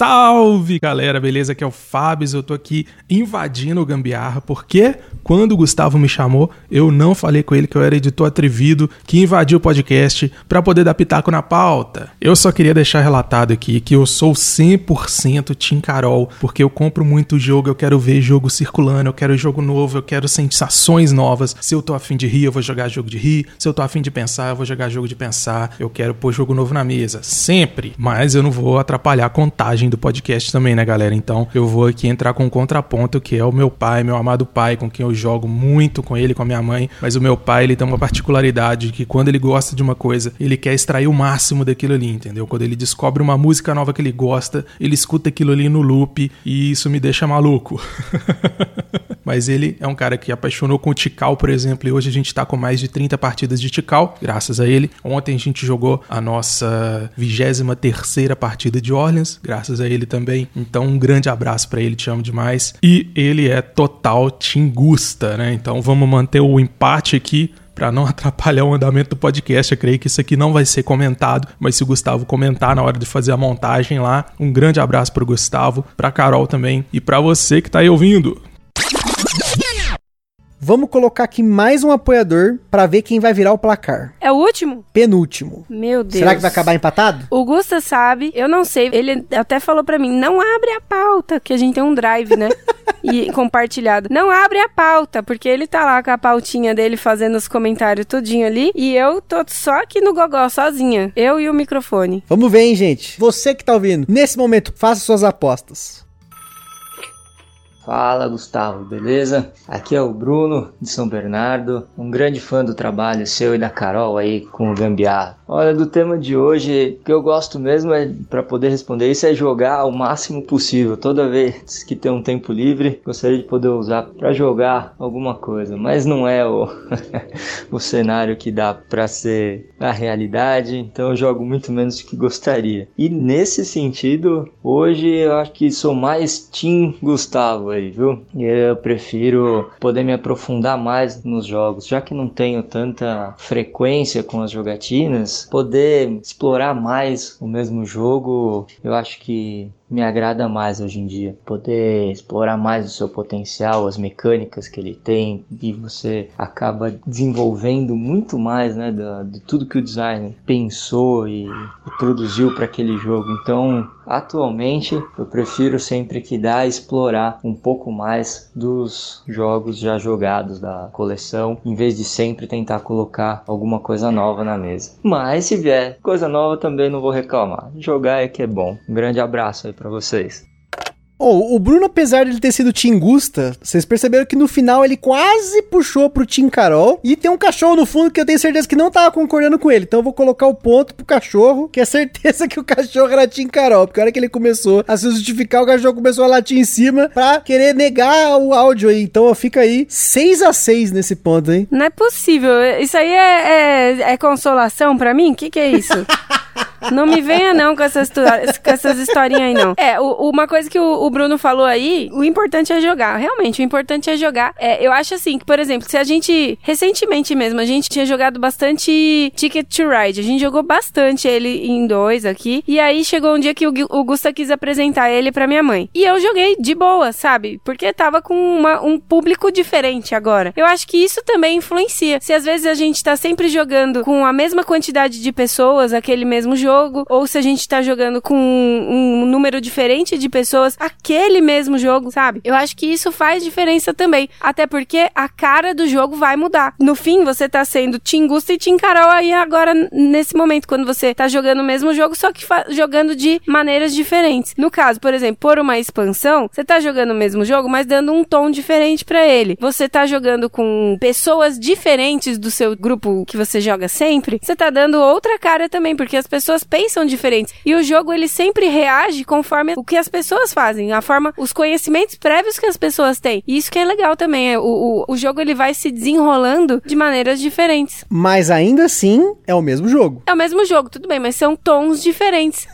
Salve galera, beleza? Aqui é o Fábio, eu tô aqui invadindo o Gambiarra, porque quando o Gustavo me chamou, eu não falei com ele que eu era editor atrevido que invadiu o podcast para poder dar pitaco na pauta. Eu só queria deixar relatado aqui que eu sou 100% Team Carol, porque eu compro muito jogo, eu quero ver jogo circulando, eu quero jogo novo, eu quero sensações novas. Se eu tô afim de rir, eu vou jogar jogo de rir. Se eu tô afim de pensar, eu vou jogar jogo de pensar. Eu quero pôr jogo novo na mesa, sempre. Mas eu não vou atrapalhar a contagem do podcast também, né, galera? Então eu vou aqui entrar com um contraponto, que é o meu pai, meu amado pai, com quem eu jogo muito com ele, com a minha mãe. Mas o meu pai, ele tem uma particularidade que quando ele gosta de uma coisa, ele quer extrair o máximo daquilo ali, entendeu? Quando ele descobre uma música nova que ele gosta, ele escuta aquilo ali no loop e isso me deixa maluco. Mas ele é um cara que apaixonou com o Tikal, por exemplo, e hoje a gente tá com mais de 30 partidas de Tikal, graças a ele. Ontem a gente jogou a nossa 23 terceira partida de Orleans, graças a ele também. Então, um grande abraço para ele, te amo demais. E ele é total tingusta, né? Então, vamos manter o empate aqui para não atrapalhar o andamento do podcast. Eu creio que isso aqui não vai ser comentado, mas se o Gustavo comentar na hora de fazer a montagem lá, um grande abraço pro Gustavo, pra Carol também e para você que tá aí ouvindo. Vamos colocar aqui mais um apoiador para ver quem vai virar o placar. É o último? Penúltimo. Meu Deus. Será que vai acabar empatado? O Gusta sabe, eu não sei. Ele até falou para mim: não abre a pauta, que a gente tem um drive, né? e compartilhado. Não abre a pauta, porque ele tá lá com a pautinha dele fazendo os comentários tudinho ali. E eu tô só aqui no gogó, sozinha. Eu e o microfone. Vamos ver, hein, gente? Você que tá ouvindo, nesse momento, faça suas apostas. Fala Gustavo, beleza? Aqui é o Bruno de São Bernardo, um grande fã do trabalho seu e da Carol aí com o Gambiarra. Olha, do tema de hoje, o que eu gosto mesmo é para poder responder isso é jogar o máximo possível. Toda vez que tem um tempo livre, gostaria de poder usar para jogar alguma coisa, mas não é o, o cenário que dá para ser a realidade, então eu jogo muito menos do que gostaria. E nesse sentido, hoje eu acho que sou mais Team Gustavo aí, viu? Eu prefiro poder me aprofundar mais nos jogos, já que não tenho tanta frequência com as jogatinas, poder explorar mais o mesmo jogo, eu acho que me agrada mais hoje em dia. Poder explorar mais o seu potencial, as mecânicas que ele tem, e você acaba desenvolvendo muito mais, né, da, de tudo que o designer pensou e, e produziu para aquele jogo. Então, atualmente, eu prefiro sempre que dá explorar um pouco mais dos jogos já jogados da coleção, em vez de sempre tentar colocar alguma coisa nova na mesa. Mas se vier coisa nova também não vou reclamar. Jogar é que é bom. Um grande abraço aí para vocês. Oh, o Bruno, apesar de ele ter sido Tingusta, vocês perceberam que no final ele quase puxou pro Tim Carol. E tem um cachorro no fundo que eu tenho certeza que não tava concordando com ele. Então eu vou colocar o ponto pro cachorro, que é certeza que o cachorro era Tim Carol. Porque a hora que ele começou a se justificar, o cachorro começou a latir em cima pra querer negar o áudio aí. Então fica aí 6 a 6 nesse ponto, hein? Não é possível. Isso aí é, é, é consolação pra mim? O que, que é isso? Não me venha não com essas, com essas historinhas aí, não. É, o, uma coisa que o, o, Bruno falou aí, o importante é jogar. Realmente, o importante é jogar. É, eu acho assim, que, por exemplo, se a gente, recentemente mesmo, a gente tinha jogado bastante Ticket to Ride. A gente jogou bastante ele em dois aqui. E aí chegou um dia que o, o Gusta quis apresentar ele pra minha mãe. E eu joguei de boa, sabe? Porque tava com uma, um público diferente agora. Eu acho que isso também influencia. Se às vezes a gente tá sempre jogando com a mesma quantidade de pessoas, aquele mesmo jogo, jogo, ou se a gente tá jogando com um, um número diferente de pessoas, aquele mesmo jogo, sabe? Eu acho que isso faz diferença também. Até porque a cara do jogo vai mudar. No fim, você tá sendo Tingusta e Tim Carol aí agora, nesse momento, quando você tá jogando o mesmo jogo, só que jogando de maneiras diferentes. No caso, por exemplo, por uma expansão, você tá jogando o mesmo jogo, mas dando um tom diferente para ele. Você tá jogando com pessoas diferentes do seu grupo que você joga sempre, você tá dando outra cara também, porque as pessoas pessoas pensam diferentes. E o jogo ele sempre reage conforme o que as pessoas fazem, a forma, os conhecimentos prévios que as pessoas têm. E isso que é legal também. É, o, o, o jogo ele vai se desenrolando de maneiras diferentes. Mas ainda assim é o mesmo jogo. É o mesmo jogo, tudo bem, mas são tons diferentes.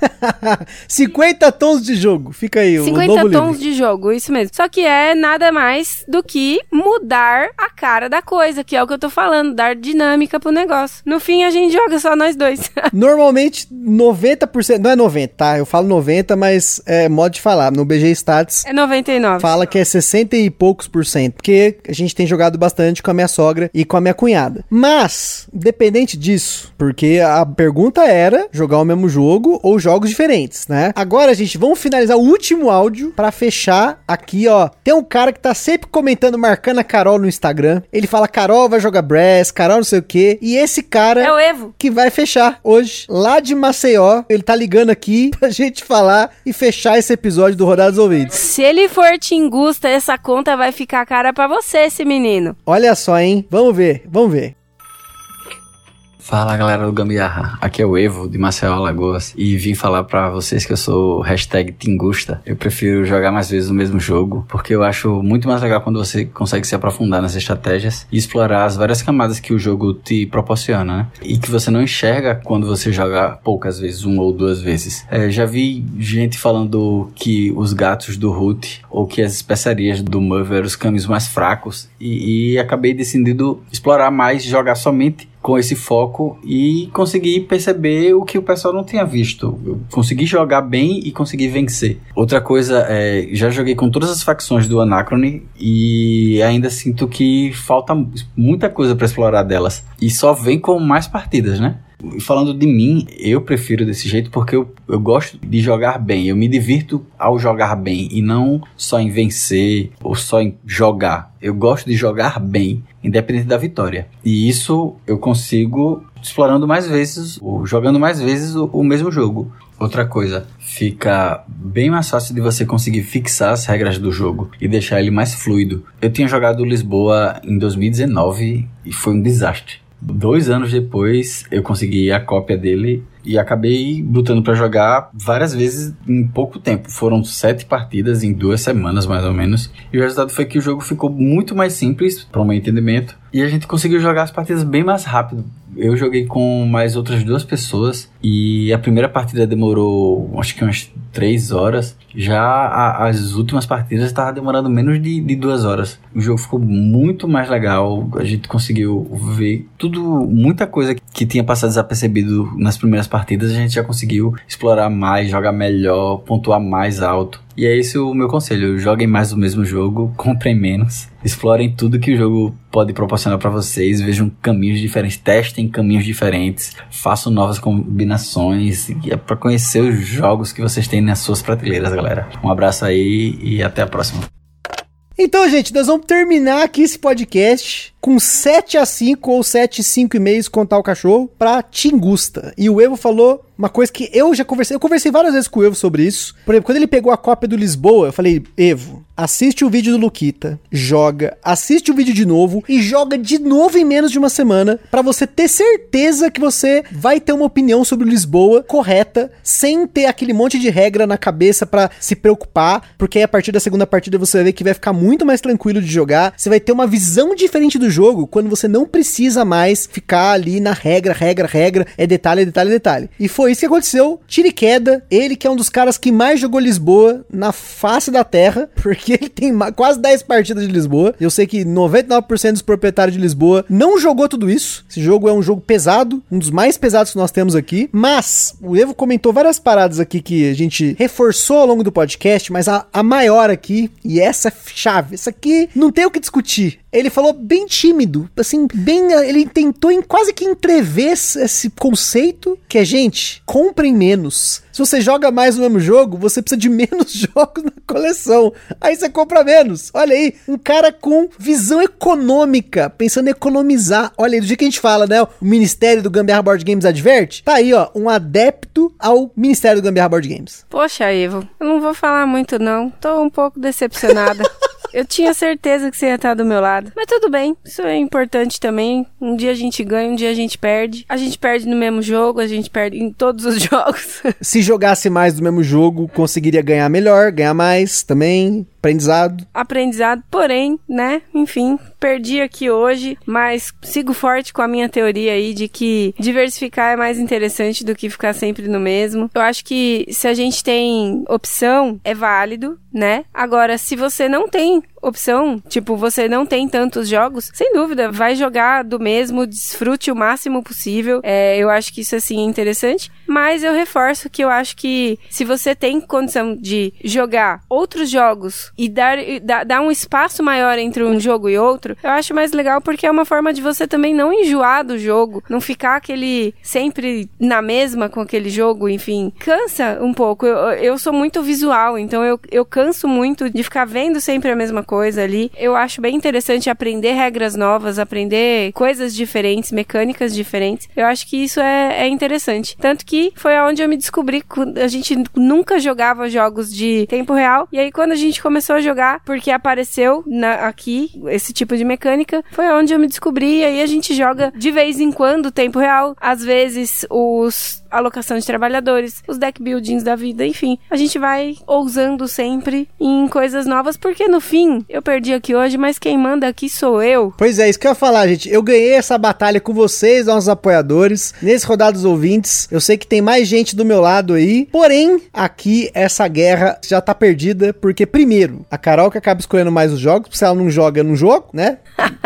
50 tons de jogo. Fica aí 50 o novo tons livro. de jogo, isso mesmo. Só que é nada mais do que mudar a cara da coisa, que é o que eu tô falando, dar dinâmica pro negócio. No fim a gente joga só nós dois. Normalmente 90%, não é 90, tá? Eu falo 90, mas é modo de falar. No BG Stats. É 99. Fala que é 60 e poucos por cento. Porque a gente tem jogado bastante com a minha sogra e com a minha cunhada. Mas, dependente disso, porque a pergunta era jogar o mesmo jogo ou jogos diferentes, né? Agora, gente, vamos finalizar o último áudio para fechar aqui, ó. Tem um cara que tá sempre comentando, marcando a Carol no Instagram. Ele fala: Carol vai jogar Brass, Carol não sei o quê. E esse cara. É o Evo. Que vai fechar hoje, lá de Maceió. Ele tá ligando aqui pra gente falar e fechar esse episódio do Rodados Ouvidos. Se ele for Tingusta, essa conta vai ficar cara para você, esse menino. Olha só, hein? Vamos ver, vamos ver. Fala galera do Gambiarra, aqui é o Evo de Maceió Alagoas e vim falar para vocês que eu sou hashtag Tingusta. Eu prefiro jogar mais vezes o mesmo jogo porque eu acho muito mais legal quando você consegue se aprofundar nas estratégias e explorar as várias camadas que o jogo te proporciona, né? E que você não enxerga quando você joga poucas vezes, uma ou duas vezes. É, já vi gente falando que os gatos do Root ou que as especiarias do Murphy eram os caminhos mais fracos e, e acabei decidindo explorar mais, jogar somente com esse foco e consegui perceber o que o pessoal não tinha visto. Eu consegui jogar bem e consegui vencer. Outra coisa é, já joguei com todas as facções do Anacrone e ainda sinto que falta muita coisa para explorar delas. E só vem com mais partidas, né? Falando de mim, eu prefiro desse jeito porque eu, eu gosto de jogar bem. Eu me divirto ao jogar bem e não só em vencer ou só em jogar. Eu gosto de jogar bem, independente da vitória. E isso eu consigo explorando mais vezes, ou jogando mais vezes o, o mesmo jogo. Outra coisa, fica bem mais fácil de você conseguir fixar as regras do jogo e deixar ele mais fluido. Eu tinha jogado Lisboa em 2019 e foi um desastre. Dois anos depois, eu consegui a cópia dele e acabei botando para jogar várias vezes em pouco tempo. Foram sete partidas em duas semanas, mais ou menos. E o resultado foi que o jogo ficou muito mais simples, para o meu entendimento, e a gente conseguiu jogar as partidas bem mais rápido. Eu joguei com mais outras duas pessoas e a primeira partida demorou acho que umas três horas. Já a, as últimas partidas estavam demorando menos de, de duas horas. O jogo ficou muito mais legal. A gente conseguiu ver tudo, muita coisa que tinha passado desapercebido nas primeiras partidas. A gente já conseguiu explorar mais, jogar melhor, pontuar mais alto. E é esse o meu conselho. Joguem mais do mesmo jogo, comprem menos, explorem tudo que o jogo pode proporcionar para vocês, vejam caminhos diferentes, testem caminhos diferentes, façam novas combinações. É para conhecer os jogos que vocês têm nas suas prateleiras, galera. Um abraço aí e até a próxima. Então, gente, nós vamos terminar aqui esse podcast com 7 a 5 ou 7 e 5 e meio contar o cachorro pra Tingusta. E o Evo falou uma coisa que eu já conversei, eu conversei várias vezes com o Evo sobre isso. Por exemplo, quando ele pegou a cópia do Lisboa, eu falei, Evo, assiste o vídeo do Luquita, joga, assiste o vídeo de novo e joga de novo em menos de uma semana para você ter certeza que você vai ter uma opinião sobre o Lisboa correta, sem ter aquele monte de regra na cabeça para se preocupar, porque aí a partir da segunda partida você vai ver que vai ficar muito mais tranquilo de jogar, você vai ter uma visão diferente do jogo quando você não precisa mais ficar ali na regra, regra, regra, é detalhe, é detalhe, é detalhe. E foi isso que aconteceu. Tire queda, ele que é um dos caras que mais jogou Lisboa na face da terra, porque ele tem quase 10 partidas de Lisboa. Eu sei que 99% dos proprietários de Lisboa não jogou tudo isso. Esse jogo é um jogo pesado, um dos mais pesados que nós temos aqui. Mas o Evo comentou várias paradas aqui que a gente reforçou ao longo do podcast, mas a, a maior aqui, e essa é chave, essa aqui não tem o que discutir. Ele falou bem tímido, assim, bem. Ele tentou em quase que entrever esse conceito que é, gente, comprem menos. Se você joga mais no mesmo jogo, você precisa de menos jogos na coleção. Aí você compra menos. Olha aí, um cara com visão econômica, pensando em economizar. Olha aí, do jeito que a gente fala, né? O Ministério do Gambiarra Board Games adverte. Tá aí, ó, um adepto ao Ministério do Gambiarra Board Games. Poxa, Ivo, eu não vou falar muito não. Tô um pouco decepcionada. Eu tinha certeza que você ia estar do meu lado. Mas tudo bem, isso é importante também. Um dia a gente ganha, um dia a gente perde. A gente perde no mesmo jogo, a gente perde em todos os jogos. Se jogasse mais do mesmo jogo, conseguiria ganhar melhor, ganhar mais também. Aprendizado. Aprendizado, porém, né? Enfim, perdi aqui hoje, mas sigo forte com a minha teoria aí de que diversificar é mais interessante do que ficar sempre no mesmo. Eu acho que se a gente tem opção, é válido, né? Agora, se você não tem opção, tipo, você não tem tantos jogos, sem dúvida, vai jogar do mesmo, desfrute o máximo possível. É, eu acho que isso, assim, é interessante. Mas eu reforço que eu acho que se você tem condição de jogar outros jogos e dar, dar, dar um espaço maior entre um jogo e outro, eu acho mais legal porque é uma forma de você também não enjoar do jogo, não ficar aquele sempre na mesma com aquele jogo, enfim. Cansa um pouco. Eu, eu sou muito visual, então eu, eu canso muito de ficar vendo sempre a mesma coisa ali. Eu acho bem interessante aprender regras novas, aprender coisas diferentes, mecânicas diferentes. Eu acho que isso é, é interessante. Tanto que foi onde eu me descobri. A gente nunca jogava jogos de tempo real. E aí, quando a gente começou a jogar, porque apareceu na, aqui esse tipo de mecânica, foi onde eu me descobri. E aí a gente joga de vez em quando tempo real. Às vezes os alocação de trabalhadores, os deck buildings da vida, enfim. A gente vai ousando sempre em coisas novas, porque no fim, eu perdi aqui hoje, mas quem manda aqui sou eu. Pois é, isso que eu ia falar, gente. Eu ganhei essa batalha com vocês, nossos apoiadores, nesse Rodados Ouvintes. Eu sei que tem mais gente do meu lado aí, porém, aqui essa guerra já tá perdida, porque primeiro, a Carol que acaba escolhendo mais os jogos, se ela não joga num jogo, né?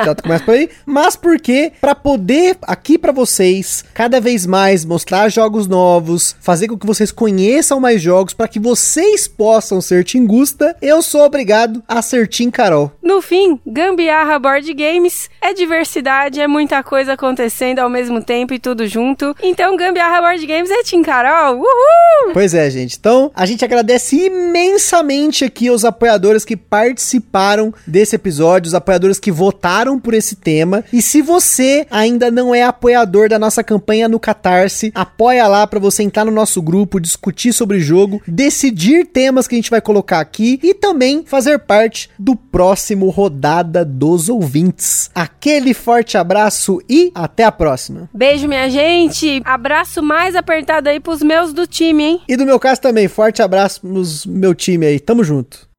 Já começa por aí. Mas porque, para poder aqui para vocês, cada vez mais mostrar jogos novos, fazer com que vocês conheçam mais jogos para que vocês possam ser Tingusta, eu sou obrigado a ser Tim Carol. No fim, Gambiarra Board Games é diversidade, é muita coisa acontecendo ao mesmo tempo e tudo junto. Então, Gambiarra Board Games é Tim Carol. Uhul! Pois é, gente. Então, a gente agradece imensamente aqui aos apoiadores que participaram desse episódio, os apoiadores que votaram por esse tema. E se você ainda não é apoiador da nossa campanha no Catarse, apoia lá para você entrar no nosso grupo, discutir sobre jogo, decidir temas que a gente vai colocar aqui e também fazer parte do próximo Rodada dos Ouvintes. Aquele forte abraço e até a próxima. Beijo, minha gente. Abraço mais apertado aí pros meus do time, hein? E do meu caso também, forte abraço pros meu time aí. Tamo junto.